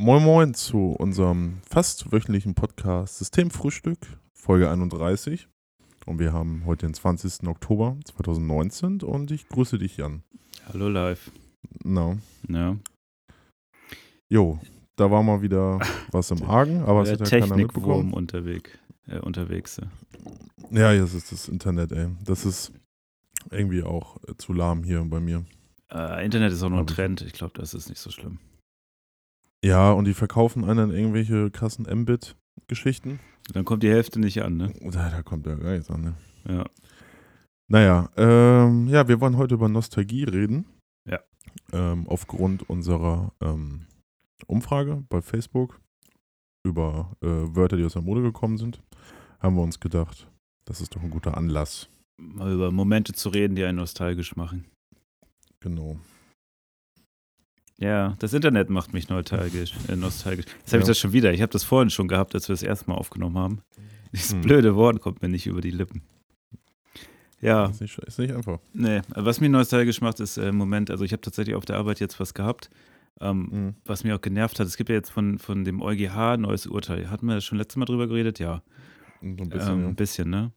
Moin Moin zu unserem fast wöchentlichen Podcast Systemfrühstück, Folge 31. Und wir haben heute den 20. Oktober 2019 und ich grüße dich, Jan. Hallo live. Na. Ja. Jo, da war mal wieder was im Argen, aber es hat ja keiner Technikwurm mitbekommen. unterwegs. Äh, unterwegs. Ja, jetzt ist das Internet, ey. Das ist irgendwie auch äh, zu lahm hier bei mir. Äh, Internet ist auch nur ein Trend. Ich glaube, das ist nicht so schlimm. Ja, und die verkaufen einen irgendwelche krassen Mbit-Geschichten. Dann kommt die Hälfte nicht an, ne? Da, da kommt ja gar nichts an, ne? Ja. Naja, ähm, ja, wir wollen heute über Nostalgie reden. Ja. Ähm, aufgrund unserer ähm, Umfrage bei Facebook über äh, Wörter, die aus der Mode gekommen sind, haben wir uns gedacht, das ist doch ein guter Anlass. Mal über Momente zu reden, die einen nostalgisch machen. Genau. Ja, das Internet macht mich nostalgisch. Äh, nostalgisch. Jetzt habe Ja. ich das schon wieder. Ich habe das vorhin schon gehabt, als wir das erste Mal aufgenommen haben. Dieses Hm. blöde Wort kommt mir nicht über die Lippen. Ja, Ist, nicht, ist nicht einfach. nee. Was mich nostalgisch macht, ist äh, im Moment, also ich habe tatsächlich auf der Arbeit jetzt was gehabt. Ähm, Mhm. was mich auch genervt hat, es gibt ja jetzt von, von dem EuGH ein neues Urteil. Hatten wir schon letztes Mal drüber geredet? Ja. So ein bisschen, ähm, ja. ein bisschen, ne?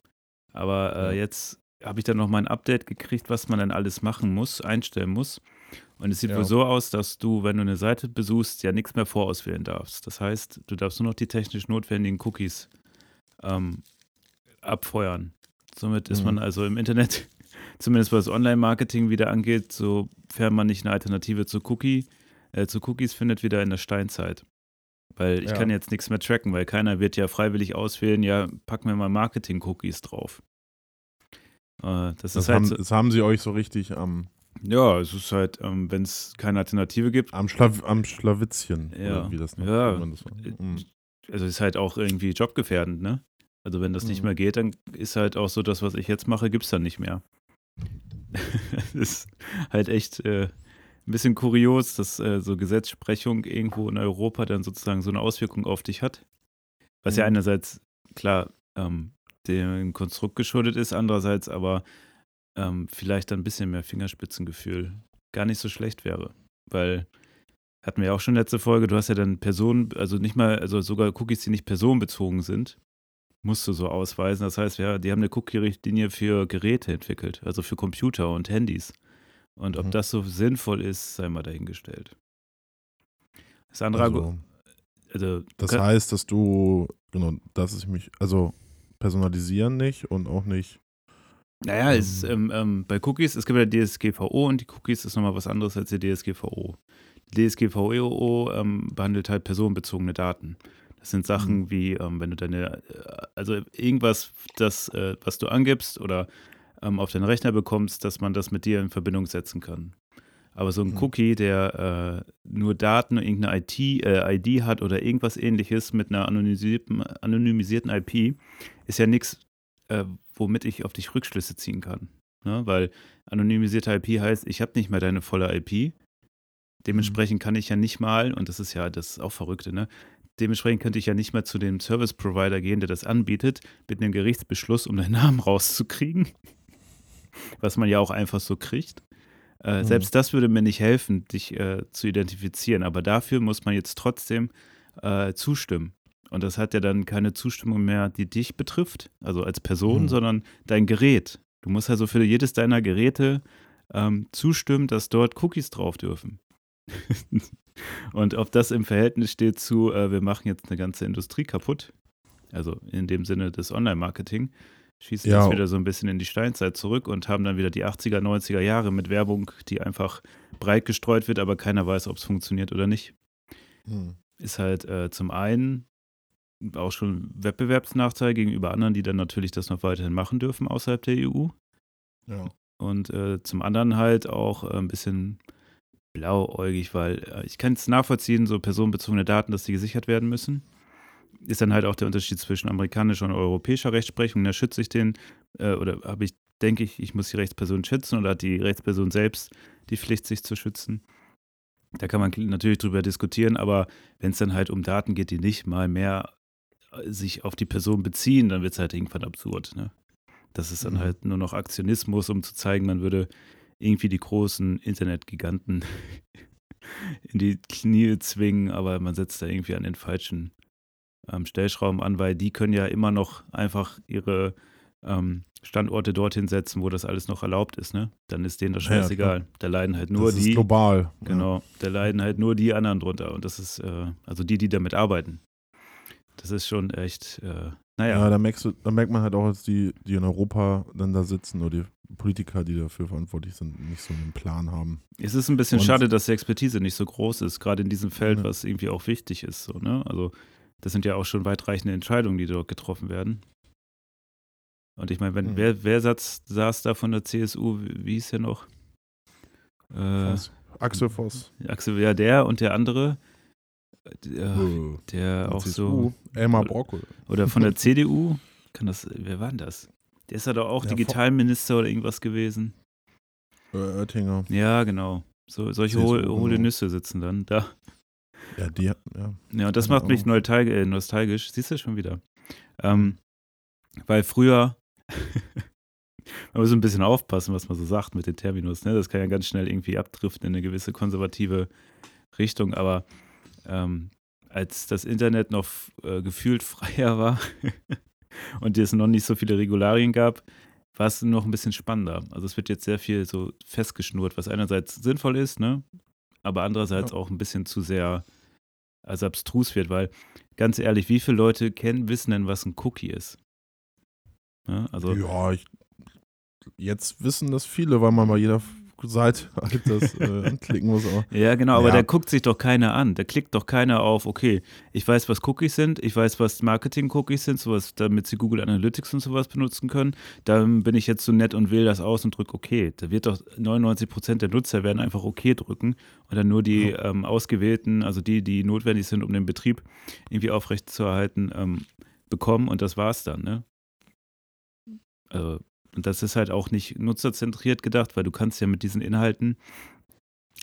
Aber äh, Ja. jetzt habe ich dann noch mal ein Update gekriegt, was man dann alles machen muss, einstellen muss. Und es sieht Ja. wohl so aus, dass du, wenn du eine Seite besuchst, ja nichts mehr vorauswählen darfst. Das heißt, du darfst nur noch die technisch notwendigen Cookies ähm, abfeuern. Somit ist Mhm. man also im Internet, zumindest was Online-Marketing wieder angeht, sofern man nicht eine Alternative zu Cookie, äh, zu Cookies findet, wieder in der Steinzeit. Weil ich Ja. kann jetzt nichts mehr tracken, weil keiner wird ja freiwillig auswählen, ja, pack mir mal Marketing-Cookies drauf. Äh, das, Das, ist halt, haben, so, das haben sie euch so richtig am, ja, es ist halt, ähm, wenn es keine Alternative gibt, am, Schlaw, am Schlawitzchen. Ja. Wie das noch Ja. das war. Mhm. also ist halt auch irgendwie jobgefährdend, ne? Also wenn das nicht Mhm. mehr geht, dann ist halt auch so, das, was ich jetzt mache, gibt es dann nicht mehr. das ist halt echt äh, ein bisschen kurios, dass äh, so Gesetzesprechung irgendwo in Europa dann sozusagen so eine Auswirkung auf dich hat. Was ja Mhm. einerseits, klar, ähm, dem Konstrukt geschuldet ist, andererseits aber ähm, vielleicht dann ein bisschen mehr Fingerspitzengefühl gar nicht so schlecht wäre. Weil, hatten wir ja auch schon letzte Folge, du hast ja dann Personen, also nicht mal, also sogar Cookies, die nicht personenbezogen sind, musst du so ausweisen. Das heißt, ja, die haben eine Cookie-Richtlinie für Geräte entwickelt, also für Computer und Handys. Und ob Mhm. das so sinnvoll ist, sei mal dahingestellt. Das andere Also, also, Das heißt, dass du, genau, dass ich mich, also personalisieren nicht und auch nicht. Naja, ist, Ähm. ähm, ähm, bei Cookies, es gibt ja DSGVO und die Cookies ist nochmal was anderes als die DSGVO. Die DSGVO ähm, behandelt halt personenbezogene Daten. Das sind Sachen Mhm. wie, ähm, wenn du deine, äh, also irgendwas, das, äh, was du angibst oder ähm, auf deinen Rechner bekommst, dass man das mit dir in Verbindung setzen kann. Aber so ein Mhm. Cookie, der äh, nur Daten, irgendeine IT, äh, ID hat oder irgendwas ähnliches mit einer anonymisierten, anonymisierten IP, ist ja nichts, äh, womit ich auf dich Rückschlüsse ziehen kann. Ne? Weil anonymisierte IP heißt, ich habe nicht mehr deine volle IP. Dementsprechend kann ich ja nicht mal, und das ist ja das auch Verrückte, ne? Dementsprechend könnte ich ja nicht mal zu dem Service Provider gehen, der das anbietet, mit einem Gerichtsbeschluss, um deinen Namen rauszukriegen. Was man ja auch einfach so kriegt. Äh, Mhm. Selbst das würde mir nicht helfen, dich äh, zu identifizieren. Aber dafür muss man jetzt trotzdem äh, zustimmen. Und das hat ja dann keine Zustimmung mehr, die dich betrifft, also als Person, Mhm. sondern dein Gerät. Du musst also für jedes deiner Geräte ähm, zustimmen, dass dort Cookies drauf dürfen. Und ob das im Verhältnis steht zu, äh, wir machen jetzt eine ganze Industrie kaputt, also in dem Sinne des Online-Marketing, schießt Ja. das wieder so ein bisschen in die Steinzeit zurück und haben dann wieder die 80er, 90er Jahre mit Werbung, die einfach breit gestreut wird, aber keiner weiß, ob es funktioniert oder nicht. Hm. Ist halt äh, zum einen auch schon Wettbewerbsnachteil gegenüber anderen, die dann natürlich das noch weiterhin machen dürfen außerhalb der EU. Ja. Und äh, zum anderen halt auch äh, ein bisschen blauäugig, weil äh, ich kann es nachvollziehen, so personenbezogene Daten, dass die gesichert werden müssen. Ist dann halt auch der Unterschied zwischen amerikanischer und europäischer Rechtsprechung. Da schütze ich den, äh, oder habe ich, denke ich, ich muss die Rechtsperson schützen oder hat die Rechtsperson selbst die Pflicht, sich zu schützen. Da kann man natürlich drüber diskutieren, aber wenn es dann halt um Daten geht, die nicht mal mehr sich auf die Person beziehen, dann wird es halt irgendwann absurd. Ne? Das ist dann Mhm. halt nur noch Aktionismus, um zu zeigen, man würde irgendwie die großen Internetgiganten in die Knie zwingen, aber man setzt da irgendwie an den falschen ähm, Stellschrauben an, weil die können ja immer noch einfach ihre ähm, Standorte dorthin setzen, wo das alles noch erlaubt ist, ne? Dann ist denen das Ja, ja, scheißegal. klar. da leiden halt nur das ist die. global. Genau, da leiden halt nur die anderen drunter. Und das ist, äh, also die, die damit arbeiten. Das ist schon echt, äh, Ja, naja. ja da, merkst du, da merkt man halt auch, dass die, die in Europa dann da sitzen oder die Politiker, die dafür verantwortlich sind, nicht so einen Plan haben. Es ist ein bisschen Und- schade, dass die Expertise nicht so groß ist, gerade in diesem Feld, Ja. was irgendwie auch wichtig ist. So, ne? Also, das sind ja auch schon weitreichende Entscheidungen, die dort getroffen werden. Und ich meine, wenn, Mhm. wer, wer saß, saß da von der CSU, wie, wie hieß der noch? Äh. Axel Voss. Axel, ja, der und der andere, der, Äh, der auch CSU. so, Elmar Brockel. oder von der CDU, kann das, wer war denn das? Der ist ja doch auch Ja, Digitalminister oder irgendwas gewesen. Äh, Oettinger. Ja, genau. So, solche CSU, hohle, hohle genau. Nüsse sitzen dann da. Ja, die, ja. Ja, und das macht mich Ahnung. nostalg äh, nostalgisch. Siehst du schon wieder? Ähm, weil früher, man muss ein bisschen aufpassen, was man so sagt mit den Terminus. Ne? Das kann ja ganz schnell irgendwie abdriften in eine gewisse konservative Richtung. Aber ähm, als das Internet noch äh, gefühlt freier war und es noch nicht so viele Regularien gab, war es noch ein bisschen spannender. Also es wird jetzt sehr viel so festgeschnurrt, was einerseits sinnvoll ist, ne? aber andererseits Ja. auch ein bisschen zu sehr also abstrus wird, weil ganz ehrlich, wie viele Leute kennen, wissen denn, was ein Cookie ist? Ja, also Ja, ich, jetzt wissen das viele, weil man bei jeder Seite halt das äh, anklicken muss. Aber Ja, genau, aber Ja. da guckt sich doch keiner an. Da klickt doch keiner auf, okay, ich weiß, was Cookies sind, ich weiß, was Marketing-Cookies sind, sowas, damit sie Google Analytics und sowas benutzen können. Dann bin ich jetzt so nett und wähle das aus und drücke OK. Da wird doch 99 Prozent der Nutzer werden einfach OK drücken und dann nur die ähm, ausgewählten, also die, die notwendig sind, um den Betrieb irgendwie aufrechtzuerhalten, ähm, bekommen und das war's dann, ne? Also, und das ist halt auch nicht nutzerzentriert gedacht, weil du kannst ja mit diesen Inhalten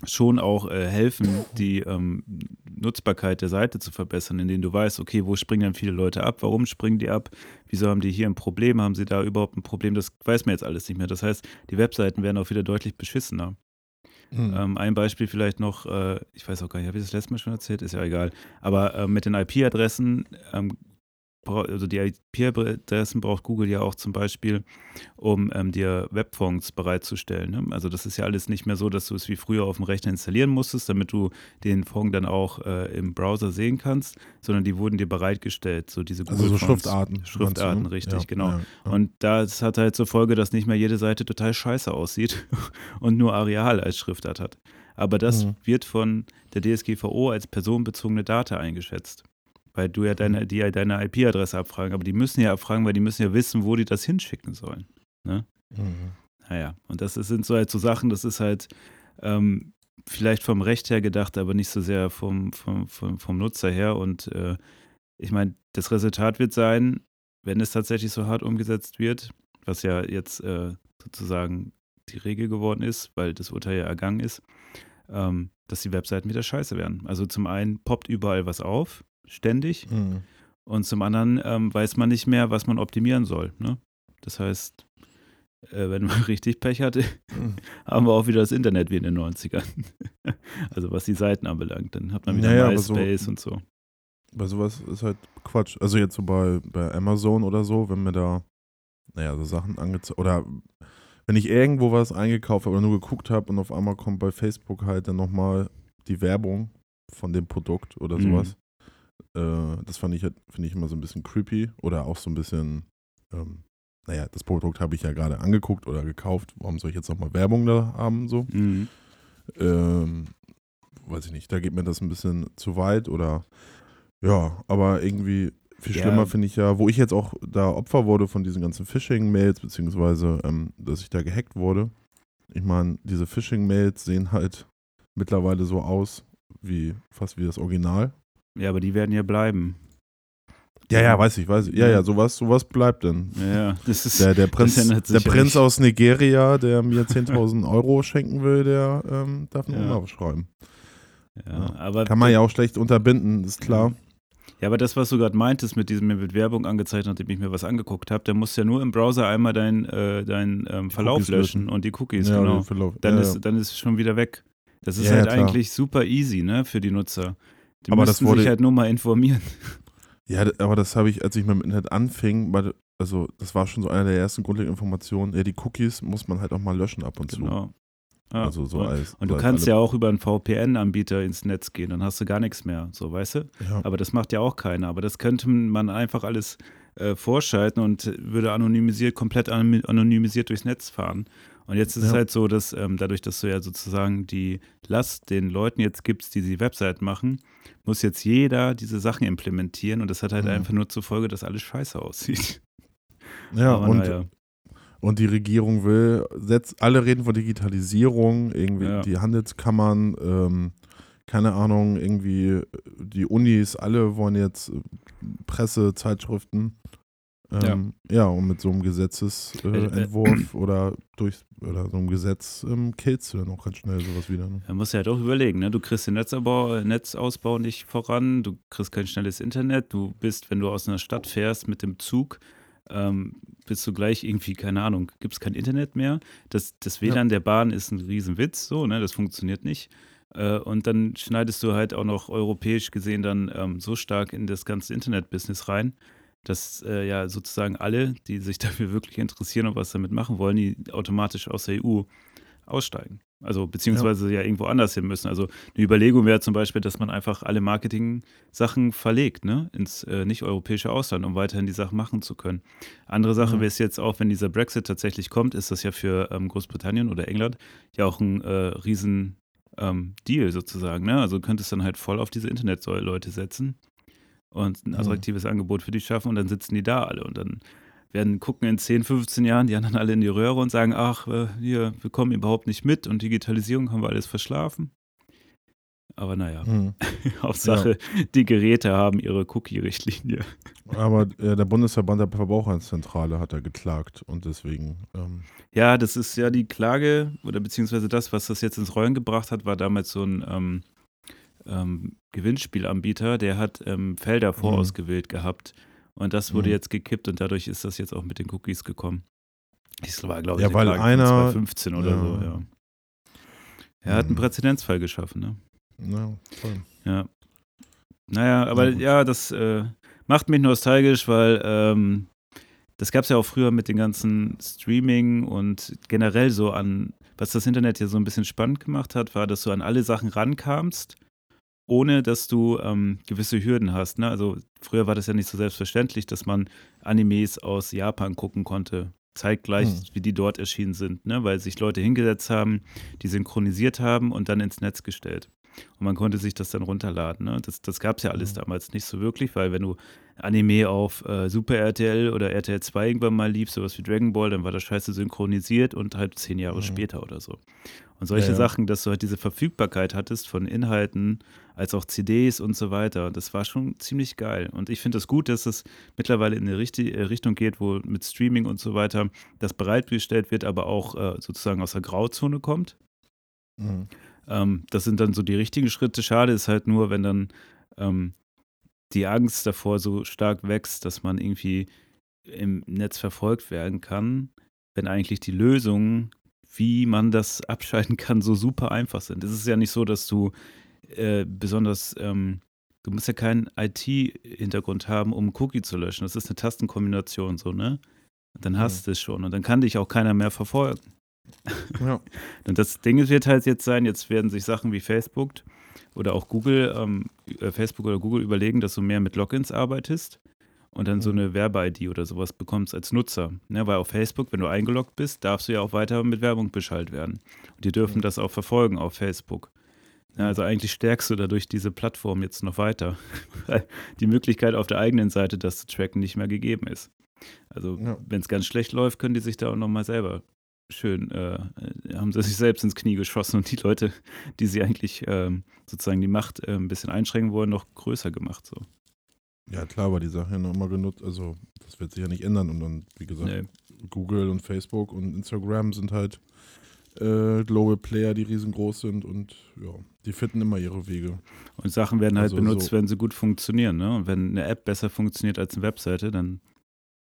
schon auch äh, helfen, die ähm, Nutzbarkeit der Seite zu verbessern, indem du weißt, okay, wo springen denn viele Leute ab, warum springen die ab, wieso haben die hier ein Problem, haben sie da überhaupt ein Problem, das weiß man jetzt alles nicht mehr. Das heißt, die Webseiten werden auch wieder deutlich beschissener. hm. Ähm, ein Beispiel vielleicht noch, äh, ich weiß auch gar nicht, habe ich das letztes Mal schon erzählt? Ist ja egal. Aber äh, mit den IP-Adressen, ähm, also die IP-Adressen braucht Google ja auch zum Beispiel, um ähm, dir Webfonds bereitzustellen. Ne? Also das ist ja alles nicht mehr so, dass du es wie früher auf dem Rechner installieren musstest, damit du den Fond dann auch äh, im Browser sehen kannst, sondern die wurden dir bereitgestellt, so diese also so. Schriftarten. du, Schriftarten, ne? richtig, ja, genau. Ja, ja. Und das hat halt zur Folge, dass nicht mehr jede Seite total scheiße aussieht und nur Areal als Schriftart hat. Aber das Mhm. wird von der DSGVO als personenbezogene Data eingeschätzt. Weil du ja deine, die ja deine IP-Adresse abfragen, aber die müssen ja abfragen, weil die müssen ja wissen, wo die das hinschicken sollen. Mhm. Naja, und das sind so halt so Sachen, das ist halt ähm, vielleicht vom Recht her gedacht, aber nicht so sehr vom, vom, vom, vom Nutzer her. Und äh, ich meine, das Resultat wird sein, wenn es tatsächlich so hart umgesetzt wird, was ja jetzt äh, sozusagen die Regel geworden ist, weil das Urteil ja ergangen ist, ähm, dass die Webseiten wieder scheiße werden. Also zum einen poppt überall was auf, ständig, Mhm. und zum anderen ähm, weiß man nicht mehr, was man optimieren soll. Ne? Das heißt, äh, wenn man richtig Pech hatte, Mhm. haben wir auch wieder das Internet wie in den 90ern. also was die Seiten anbelangt. Dann hat man wieder Naja, aber so- MySpace und so. Bei sowas ist halt Quatsch. Also jetzt so bei, bei Amazon oder so, wenn mir da, naja, so Sachen angezeigt, oder wenn ich irgendwo was eingekauft habe oder nur geguckt habe und auf einmal kommt bei Facebook halt dann nochmal die Werbung von dem Produkt oder Mhm. Äh, das fand ich halt, finde ich immer so ein bisschen creepy oder auch so ein bisschen, ähm, naja, das Produkt habe ich ja gerade angeguckt oder gekauft. Warum soll ich jetzt nochmal Werbung da haben? So? Mhm. ähm, weiß ich nicht, da geht mir das ein bisschen zu weit oder ja, aber irgendwie viel Ja. schlimmer finde ich ja, wo ich jetzt auch da Opfer wurde von diesen ganzen Phishing-Mails, beziehungsweise, ähm, dass ich da gehackt wurde. Ich meine, diese Phishing-Mails sehen halt mittlerweile so aus, wie fast wie das Original. Ja, aber die werden ja bleiben. Ja, ja, weiß ich, weiß ich. Ja, ja, sowas, sowas bleibt denn. Ja, ja. Das ist, Der, der Prinz, der Prinz aus Nigeria, der mir 10.000 Euro schenken will, der ähm, darf nur Ja. was schreiben. ja, aber Kann man ja auch schlecht unterbinden, ist klar. Ja, aber das, was du gerade meintest mit diesem mir mit Werbung angezeigt, nachdem ich mir was angeguckt habe, musst du ja nur im Browser einmal deinen äh, dein, ähm, Verlauf Cookies löschen löschen. und die Cookies, Ja, genau. Dann, ja, ist, dann ist es schon wieder weg. Das ist Ja, halt eigentlich super easy, ne, für die Nutzer. Die Aber das wurde- sich halt nur mal informieren. Ja, aber das habe ich, als ich mit dem Internet anfing, weil, also das war schon so eine der ersten grundlegenden Informationen. Ja, die Cookies muss man halt auch mal löschen ab und zu. Genau. Ja. Also so und, als. und du als kannst ja auch über einen VPN-Anbieter ins Netz gehen, dann hast du gar nichts mehr, so weißt du? Ja, Aber das macht ja auch keiner. Aber das könnte man einfach alles äh, vorschalten und würde anonymisiert, komplett anon- anonymisiert durchs Netz fahren. Und jetzt ist es Ja. halt so, dass ähm, dadurch, dass du ja sozusagen die Last den Leuten jetzt gibst, die die Website machen, muss jetzt jeder diese Sachen implementieren und das hat halt Mhm. einfach nur zur Folge, dass alles scheiße aussieht. ja und, naja. und die Regierung will, setzt, alle reden von Digitalisierung, irgendwie Ja. die Handelskammern, ähm, keine Ahnung, irgendwie die Unis, alle wollen jetzt äh, Presse, Zeitschriften. Ähm, ja. und mit so einem Gesetzesentwurf Äh, äh, oder durch oder so einem Gesetz ähm, killst du dann auch ganz schnell sowas wieder. Ne? Da musst du halt auch überlegen, ne? Du kriegst den Netzausbau, Netzausbau nicht voran, du kriegst kein schnelles Internet, du bist, wenn du aus einer Stadt fährst mit dem Zug, ähm, bist du gleich irgendwie, keine Ahnung, gibt es kein Internet mehr. Das, das WLAN der Bahn ist ein Riesenwitz, so, ne? Das funktioniert nicht. Äh, und dann schneidest du halt auch noch europäisch gesehen dann ähm, so stark in das ganze Internet-Business rein, dass äh, ja sozusagen alle, die sich dafür wirklich interessieren und was damit machen wollen, die automatisch aus der EU aussteigen. Also beziehungsweise ja, irgendwo anders hin müssen. Also eine Überlegung wäre zum Beispiel, dass man einfach alle Marketing-Sachen verlegt, ne, ins äh, nicht-europäische Ausland, um weiterhin die Sachen machen zu können. Andere Sache Mhm. wäre es jetzt auch, wenn dieser Brexit tatsächlich kommt, ist das ja für ähm, Großbritannien oder England ja auch ein äh, riesen ähm, Deal sozusagen. Ne? Also du könntest dann halt voll auf diese Internetleute setzen und ein Mhm. attraktives Angebot für die schaffen und dann sitzen die da alle und dann werden gucken in 10, 15 Jahren die anderen alle in die Röhre und sagen, ach, äh, hier, wir kommen überhaupt nicht mit und Digitalisierung haben wir alles verschlafen. Aber naja, Hm. Hauptsache, die Geräte haben ihre Cookie-Richtlinie. Aber äh, der Bundesverband der Verbraucherzentrale hat da geklagt und deswegen. Ähm, Ja, das ist ja die Klage oder beziehungsweise das, was das jetzt ins Rollen gebracht hat, war damals so ein ähm, ähm, Gewinnspielanbieter, der hat ähm, Felder vorausgewählt gehabt und das wurde Mhm. jetzt gekippt und dadurch ist das jetzt auch mit den Cookies gekommen. Das war, glaube ich, Ja, eine weil einer- von 2015 oder ja. so, ja. Er hat einen Mhm. Präzedenzfall geschaffen, ne? ja, toll. Ja. Naja, aber ja, das äh, macht mich nostalgisch, weil ähm, das gab es ja auch früher mit den ganzen Streaming und generell so an, was das Internet ja so ein bisschen spannend gemacht hat, war, dass du an alle Sachen rankamst, ohne dass du ähm, gewisse Hürden hast. Ne? Also früher war das ja nicht so selbstverständlich, dass man Animes aus Japan gucken konnte. Zeitgleich, Hm. wie die dort erschienen sind, ne? weil sich Leute hingesetzt haben, die synchronisiert haben und dann ins Netz gestellt. Und man konnte sich das dann runterladen. Ne? Das, das gab es ja alles Mhm. damals nicht so wirklich, weil wenn du Anime auf äh, Super RTL oder RTL 2 irgendwann mal lief, sowas wie Dragon Ball, dann war das scheiße synchronisiert und halt zehn Jahre Mhm. später oder so. Und solche Ja, ja. Sachen, dass du halt diese Verfügbarkeit hattest von Inhalten, als auch CDs und so weiter, das war schon ziemlich geil. Und ich finde es gut, dass es mittlerweile in eine richti- äh, Richtung geht, wo mit Streaming und so weiter das bereitgestellt wird, aber auch äh, sozusagen aus der Grauzone kommt. Mhm. Ähm, das sind dann so die richtigen Schritte. Schade ist halt nur, wenn dann ähm, die Angst davor so stark wächst, dass man irgendwie im Netz verfolgt werden kann, wenn eigentlich die Lösungen, wie man das abschalten kann, so super einfach sind. Es ist ja nicht so, dass du äh, besonders, ähm, du musst ja keinen IT-Hintergrund haben, um einen Cookie zu löschen. Das ist eine Tastenkombination so, ne? Dann hast du es schon und dann kann dich auch keiner mehr verfolgen. Ja. Und das Ding wird halt jetzt sein, jetzt werden sich Sachen wie Facebook oder auch Google, ähm, äh, Facebook oder Google überlegen, dass du mehr mit Logins arbeitest und dann so Mhm. eine Werbe-ID oder sowas bekommst als Nutzer. Ne? Weil auf Facebook, wenn du eingeloggt bist, darfst du ja auch weiter mit Werbung beschallt werden. Und die dürfen Mhm. das auch verfolgen auf Facebook. Ja, also eigentlich stärkst du dadurch diese Plattform jetzt noch weiter, weil die Möglichkeit auf der eigenen Seite das zu tracken nicht mehr gegeben ist. Also Ja. wenn es ganz schlecht läuft, können die sich da auch nochmal selber schön, äh, haben sie sich selbst ins Knie geschossen und die Leute, die sie eigentlich ähm, sozusagen die Macht äh, ein bisschen einschränken wollen, noch größer gemacht. So. ja, klar, aber die Sache ja noch immer genutzt. Also, das wird sich ja nicht ändern. Und dann, wie gesagt, Nee. Google und Facebook und Instagram sind halt äh, Global Player, die riesengroß sind und ja, die finden immer ihre Wege. Und Sachen werden halt Also benutzt, so- wenn sie gut funktionieren. Ne? Und wenn eine App besser funktioniert als eine Webseite, dann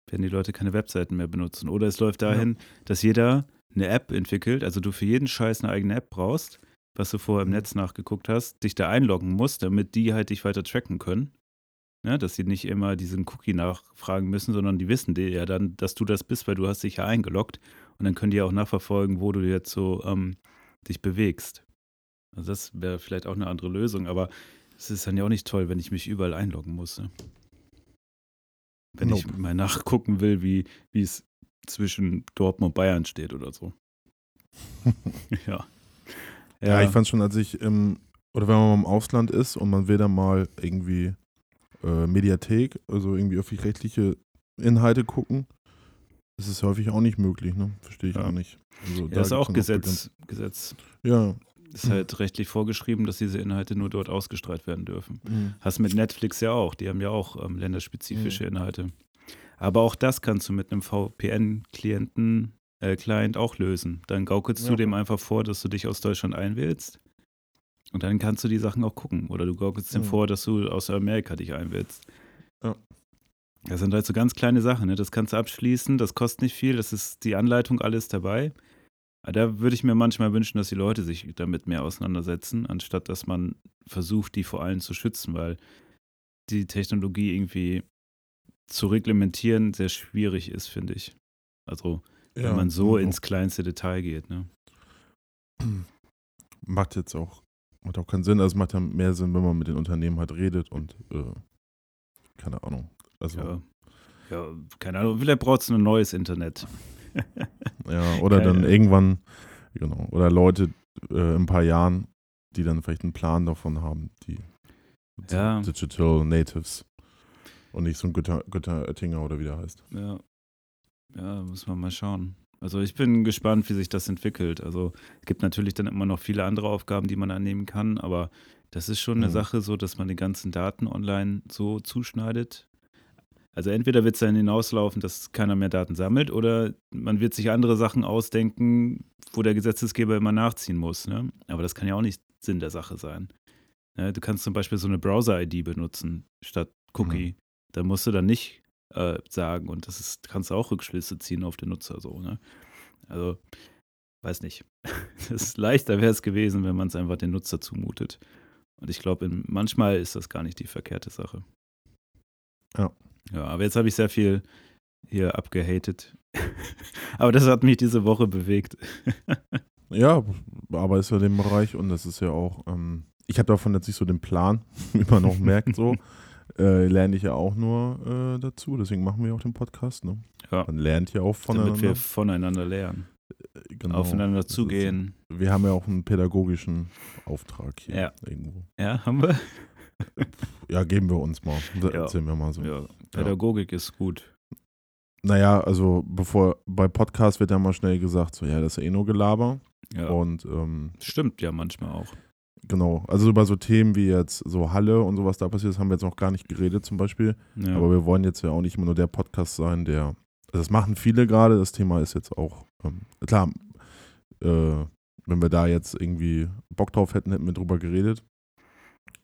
werden die Leute keine Webseiten mehr benutzen. Oder es läuft dahin, dass jeder eine App entwickelt, also du für jeden Scheiß eine eigene App brauchst, was du vorher im Netz nachgeguckt hast, dich da einloggen musst, damit die halt dich weiter tracken können. Ne, dass sie nicht immer diesen Cookie nachfragen müssen, sondern die wissen dir ja dann, dass du das bist, weil du hast dich ja eingeloggt und dann können die auch nachverfolgen, wo du jetzt so ähm, dich bewegst. Also das wäre vielleicht auch eine andere Lösung, aber es ist dann ja auch nicht toll, wenn ich mich überall einloggen muss. Ne? Wenn nope. ich mal nachgucken will, wie es zwischen Dortmund und Bayern steht oder so. ja. ja. Ja, ich fand schon, als ich im, oder wenn man mal im Ausland ist und man will dann mal irgendwie äh, Mediathek, also irgendwie öffentlich-rechtliche Inhalte gucken, ist es häufig auch nicht möglich, ne? Verstehe ich ja. auch nicht. Also, ja, ist auch Gesetz, Gesetz. Ja. Ist halt rechtlich vorgeschrieben, dass diese Inhalte nur dort ausgestrahlt werden dürfen. Mhm. Hast mit Netflix ja auch, die haben ja auch ähm, länderspezifische mhm. Inhalte. Aber auch das kannst du mit einem VPN-Klienten, äh, Client auch lösen. Dann gaukelst ja. du dem einfach vor, dass du dich aus Deutschland einwählst. Und dann kannst du die Sachen auch gucken. Oder du gaukelst ja. dem vor, dass du aus Amerika dich einwählst. Ja. Das sind halt so ganz kleine Sachen. Ne? Das kannst du abschließen, das kostet nicht viel, das ist die Anleitung, alles dabei. Aber da würde ich mir manchmal wünschen, dass die Leute sich damit mehr auseinandersetzen, anstatt dass man versucht, die vor allem zu schützen, weil die Technologie irgendwie zu reglementieren sehr schwierig ist, finde ich. Also, wenn ja, man so ins kleinste Detail geht. Ne? Macht jetzt auch, macht auch keinen Sinn. Also, es macht ja mehr Sinn, wenn man mit den Unternehmen halt redet und äh, keine Ahnung. Also, ja. ja, keine Ahnung. Vielleicht braucht es ein neues Internet. ja, oder keine. dann irgendwann, genau, oder Leute äh, in ein paar Jahren, die dann vielleicht einen Plan davon haben, die ja. Digital Natives. Und nicht so ein Gütter, Gütter Oettinger oder wie der heißt. Ja. Ja, muss man mal schauen. Also ich bin gespannt, wie sich das entwickelt. Also es gibt natürlich dann immer noch viele andere Aufgaben, die man annehmen kann, aber das ist schon eine mhm. Sache so, dass man die ganzen Daten online so zuschneidet. Also entweder wird es dann hinauslaufen, dass keiner mehr Daten sammelt, oder man wird sich andere Sachen ausdenken, wo der Gesetzesgeber immer nachziehen muss. Ne? Aber das kann ja auch nicht Sinn der Sache sein. Ja, du kannst zum Beispiel so eine Browser-ID benutzen statt Cookie. Mhm da musst du dann nicht äh, sagen und das ist, kannst du auch Rückschlüsse ziehen auf den Nutzer so, ne? Also, weiß nicht. das ist leichter wäre es gewesen, wenn man es einfach den Nutzer zumutet. Und ich glaube, manchmal ist das gar nicht die verkehrte Sache. Ja. Ja, aber jetzt habe ich sehr viel hier abgehatet. aber das hat mich diese Woche bewegt. ja, aber ist ja dem Bereich und das ist ja auch, ähm, ich habe davon jetzt nicht so den Plan, wie man auch merkt, so. Äh, lerne ich ja auch nur äh, dazu. Deswegen machen wir auch den Podcast. Ne? Ja. Man lernt ja auch voneinander. Damit wir voneinander lernen. Äh, genau. Aufeinander zugehen. Ist, wir haben ja auch einen pädagogischen Auftrag hier ja. irgendwo. Ja, haben wir? ja, geben wir uns mal. Ja. Erzählen wir mal so. Ja. Pädagogik ist gut. Naja, also bevor bei Podcast wird ja mal schnell gesagt, so ja, das ist eh nur Gelaber. Ja. Und ähm, stimmt ja manchmal auch. Genau, also über so Themen wie jetzt so Halle und sowas da passiert ist, haben wir jetzt noch gar nicht geredet zum Beispiel. Ja. Aber wir wollen jetzt ja auch nicht immer nur der Podcast sein, der, also das machen viele gerade, das Thema ist jetzt auch, ähm, klar, äh, wenn wir da jetzt irgendwie Bock drauf hätten, hätten wir drüber geredet.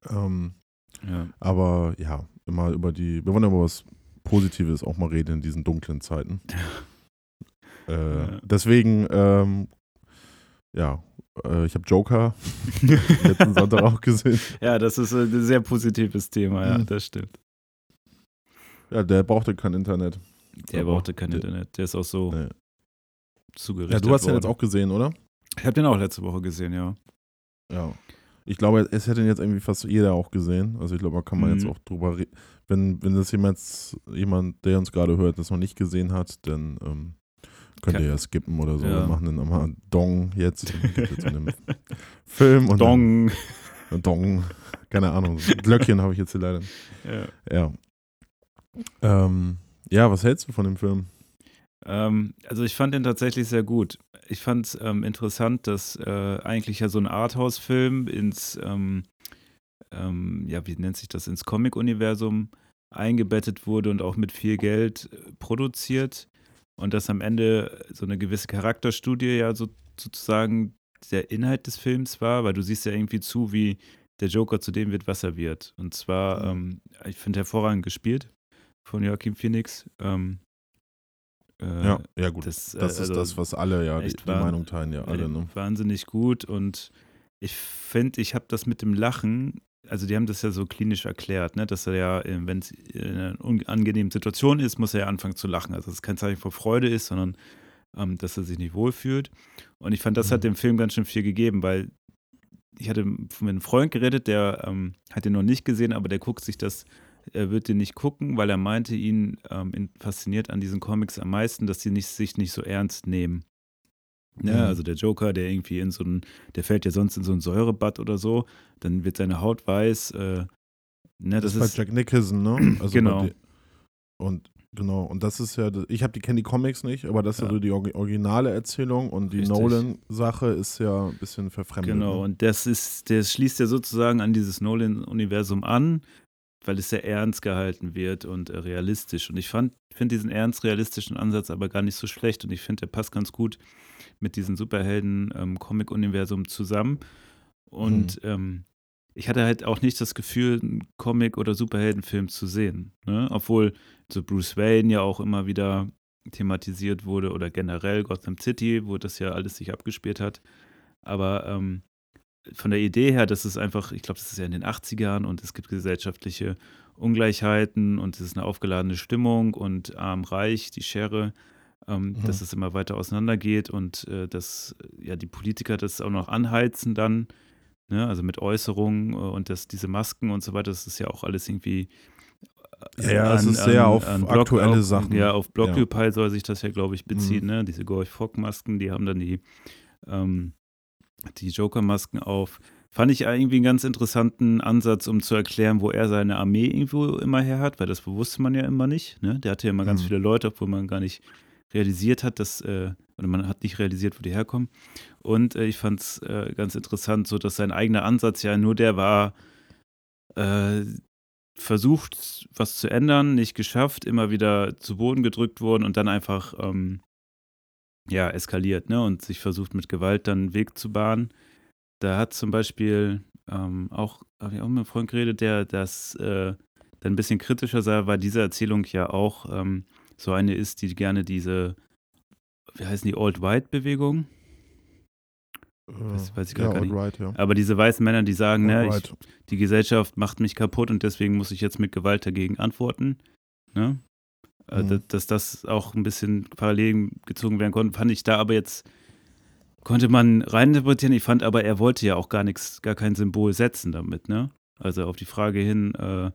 Ähm, ja. Aber ja, immer über die, wir wollen über was Positives auch mal reden in diesen dunklen Zeiten. äh, ja. Deswegen, ähm, ja, ich habe Joker letzten Sonntag auch gesehen. Ja, das ist ein sehr positives Thema, ja, mhm. das stimmt. Ja, der brauchte kein Internet. Der Aber brauchte kein der, Internet. Der ist auch so nee. zugerichtet. Ja, du hast worden. den jetzt auch gesehen, oder? Ich habe den auch letzte Woche gesehen, ja. Ja. Ich glaube, es hätte ihn jetzt irgendwie fast jeder auch gesehen. Also ich glaube, da kann man mhm. jetzt auch drüber reden. Wenn, wenn das jemand, jemand, der uns gerade hört, das noch nicht gesehen hat, dann ähm, Könnt ihr ja skippen oder so. Ja. Wir machen dann nochmal Dong jetzt. jetzt Film und Dong. Dann, Dong. Keine Ahnung. Glöckchen habe ich jetzt hier leider. Ja. Ja. Ähm, ja, was hältst du von dem Film? Ähm, also ich fand den tatsächlich sehr gut. Ich fand es ähm, interessant, dass äh, eigentlich ja so ein Arthouse-Film ins, ähm, ähm, ja, wie nennt sich das, ins Comic-Universum eingebettet wurde und auch mit viel Geld äh, produziert und dass am Ende so eine gewisse Charakterstudie ja so, sozusagen der Inhalt des Films war, weil du siehst ja irgendwie zu, wie der Joker zu dem wird, was er wird. Und zwar, mhm. ähm, ich finde hervorragend gespielt von Joaquin Phoenix. Ähm, äh, ja, ja, gut. Das, das ist also das, was alle, ja, die, die Meinung teilen, ja, alle. Ne? Wahnsinnig gut und ich finde, ich habe das mit dem Lachen, also die haben das ja so klinisch erklärt, ne, dass er ja, äh, wenn es in einer unangenehmen Situation ist, muss er ja anfangen zu lachen. Also dass es kein Zeichen von Freude ist, sondern ähm, dass er sich nicht wohlfühlt. Und ich fand, das hat Mhm. dem Film ganz schön viel gegeben, weil ich hatte mit einem Freund geredet, der ähm, hat den noch nicht gesehen, aber der guckt sich das, er wird den nicht gucken, weil er meinte, ihn ähm, in- fasziniert an diesen Comics am meisten, dass sie nicht, sich nicht so ernst nehmen. Ja, Mhm. also der Joker, der irgendwie in so ein, der fällt ja sonst in so ein Säurebad oder so, dann wird seine Haut weiß. Äh, ne, Das, das, ist bei ist Jack Nicholson, ne? Also Genau. die- Und genau, und das ist ja, ich habe die kenne die Comics nicht, aber das ist ja so die Orgi- originale Erzählung und die. Nolan-Sache ist ja ein bisschen verfremdet. Genau, Ne? und das ist, das schließt ja sozusagen an dieses Nolan-Universum an, weil es sehr ernst gehalten wird und äh, realistisch. Und ich fand, finde diesen ernst realistischen Ansatz aber gar nicht so schlecht und ich finde, der passt ganz gut mit diesem Superhelden-Comic-Universum zusammen. Und ähm, ich hatte halt auch nicht das Gefühl, einen Comic- oder Superheldenfilm zu sehen. Ne? Obwohl so Bruce Wayne ja auch immer wieder thematisiert wurde oder generell Gotham City, wo das ja alles sich abgespielt hat. Aber ähm, von der Idee her, dass es einfach, ich glaube, das ist ja in den 80ern und es gibt gesellschaftliche Ungleichheiten und es ist eine aufgeladene Stimmung und arm-reich, die Schere, ähm, Mhm. dass es immer weiter auseinandergeht und äh, dass äh, ja die Politiker das auch noch anheizen dann, ne? also mit Äußerungen äh, und dass diese Masken und so weiter, das ist ja auch alles irgendwie Ja, ja, es ist sehr auf aktuelle auf, Sachen. Ja, auf Ja. Blockupy soll sich das ja, glaube ich, beziehen, Mhm. ne? Diese Gorch Fock-Masken, die haben dann die, ähm, die Joker-Masken auf. Fand ich irgendwie einen ganz interessanten Ansatz, um zu erklären, wo er seine Armee irgendwo immer her hat, weil das wusste man ja immer nicht. Ne? Der hatte ja immer ganz Mhm. viele Leute, obwohl man gar nicht realisiert hat, dass, äh, oder man hat nicht realisiert, wo die herkommen. Und äh, ich fand es äh, ganz interessant, so dass sein eigener Ansatz ja nur der war, äh, versucht, was zu ändern, nicht geschafft, immer wieder zu Boden gedrückt worden und dann einfach ähm, ja, eskaliert, ne? Und sich versucht mit Gewalt dann einen Weg zu bahnen. Da hat zum Beispiel ähm, auch, habe ich auch mit einem Freund geredet, der das äh, dann ein bisschen kritischer sah, weil diese Erzählung ja auch ähm, so eine ist, die gerne diese, wie heißen die, Old-White-Bewegung? weiß- weiß ich ja, gar nicht. alright, ja. Aber diese weißen Männer, die sagen, ne, ich, Alright. die Gesellschaft macht mich kaputt und deswegen muss ich jetzt mit Gewalt dagegen antworten. Ne? Äh, Mhm. dass, dass das auch ein bisschen parallel gezogen werden konnte, fand ich da aber jetzt, konnte man reininterpretieren. Ich fand aber, er wollte ja auch gar nichts, gar kein Symbol setzen damit, ne? Also auf die Frage hin, äh,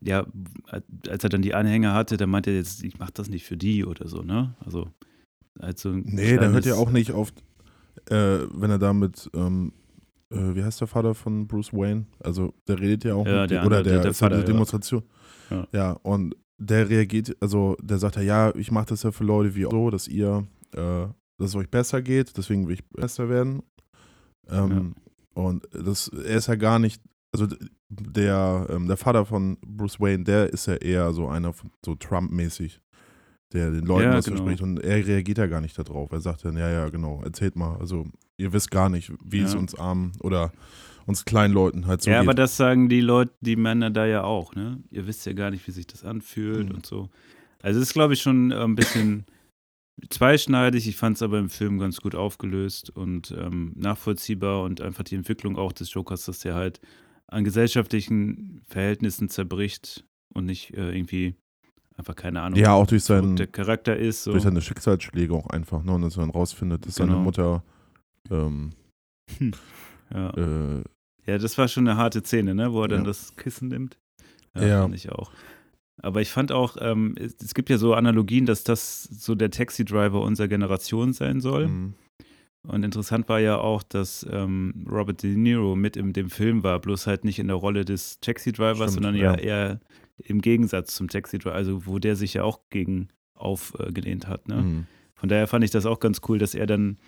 ja, als er dann die Anhänger hatte, dann meinte er jetzt, ich mach das nicht für die oder so, ne? Also, also ein Nee, der hört ja auch nicht auf, äh, wenn er da mit, ähm, äh, wie heißt der Vater von Bruce Wayne? Also der redet ja auch Ja, mit der dem, oder andere, der, der- der ja Vater, ja. Demonstration. Ja. Ja. und der reagiert, also der sagt ja, ja, ich mache das ja für Leute wie so, dass ihr, äh, dass es euch besser geht, deswegen will ich besser werden. Ähm, Und das, er ist ja gar nicht, also der, ähm, der Vater von Bruce Wayne, der ist ja eher so einer von, so Trump-mäßig, der den Leuten Ja, was genau. verspricht und er reagiert ja gar nicht darauf. Er sagt dann, ja, ja, genau, erzählt mal. Also ihr wisst gar nicht, wie es Ja. uns Armen oder uns kleinen Leuten halt so ja, geht. aber das sagen die Leute, die Männer da ja auch, ne? Ihr wisst ja gar nicht, wie sich das anfühlt Mhm. und so. Also es ist, glaube ich, schon äh, ein bisschen zweischneidig. Ich fand es aber im Film ganz gut aufgelöst und ähm, nachvollziehbar und einfach die Entwicklung auch des Jokers, dass der halt an gesellschaftlichen Verhältnissen zerbricht und nicht äh, irgendwie einfach keine Ahnung, ja, auch durch seinen, der Charakter ist. So. durch seine Schicksalsschläge auch einfach, ne? Und dass er dann rausfindet, dass seine Genau. Mutter ähm, ja. äh, Ja, das war schon eine harte Szene, ne? wo er dann Ja. das Kissen nimmt. Ja. fand ich auch. Aber ich fand auch, ähm, es, es gibt ja so Analogien, dass das so der Taxi-Driver unserer Generation sein soll. mh, Und interessant war ja auch, dass ähm, Robert De Niro mit in dem Film war, bloß halt nicht in der Rolle des Taxi-Drivers, sondern ja. ja eher im Gegensatz zum Taxi-Driver, also wo der sich ja auch gegen aufgelehnt hat. Ne? mh. Von daher fand ich das auch ganz cool, dass er dann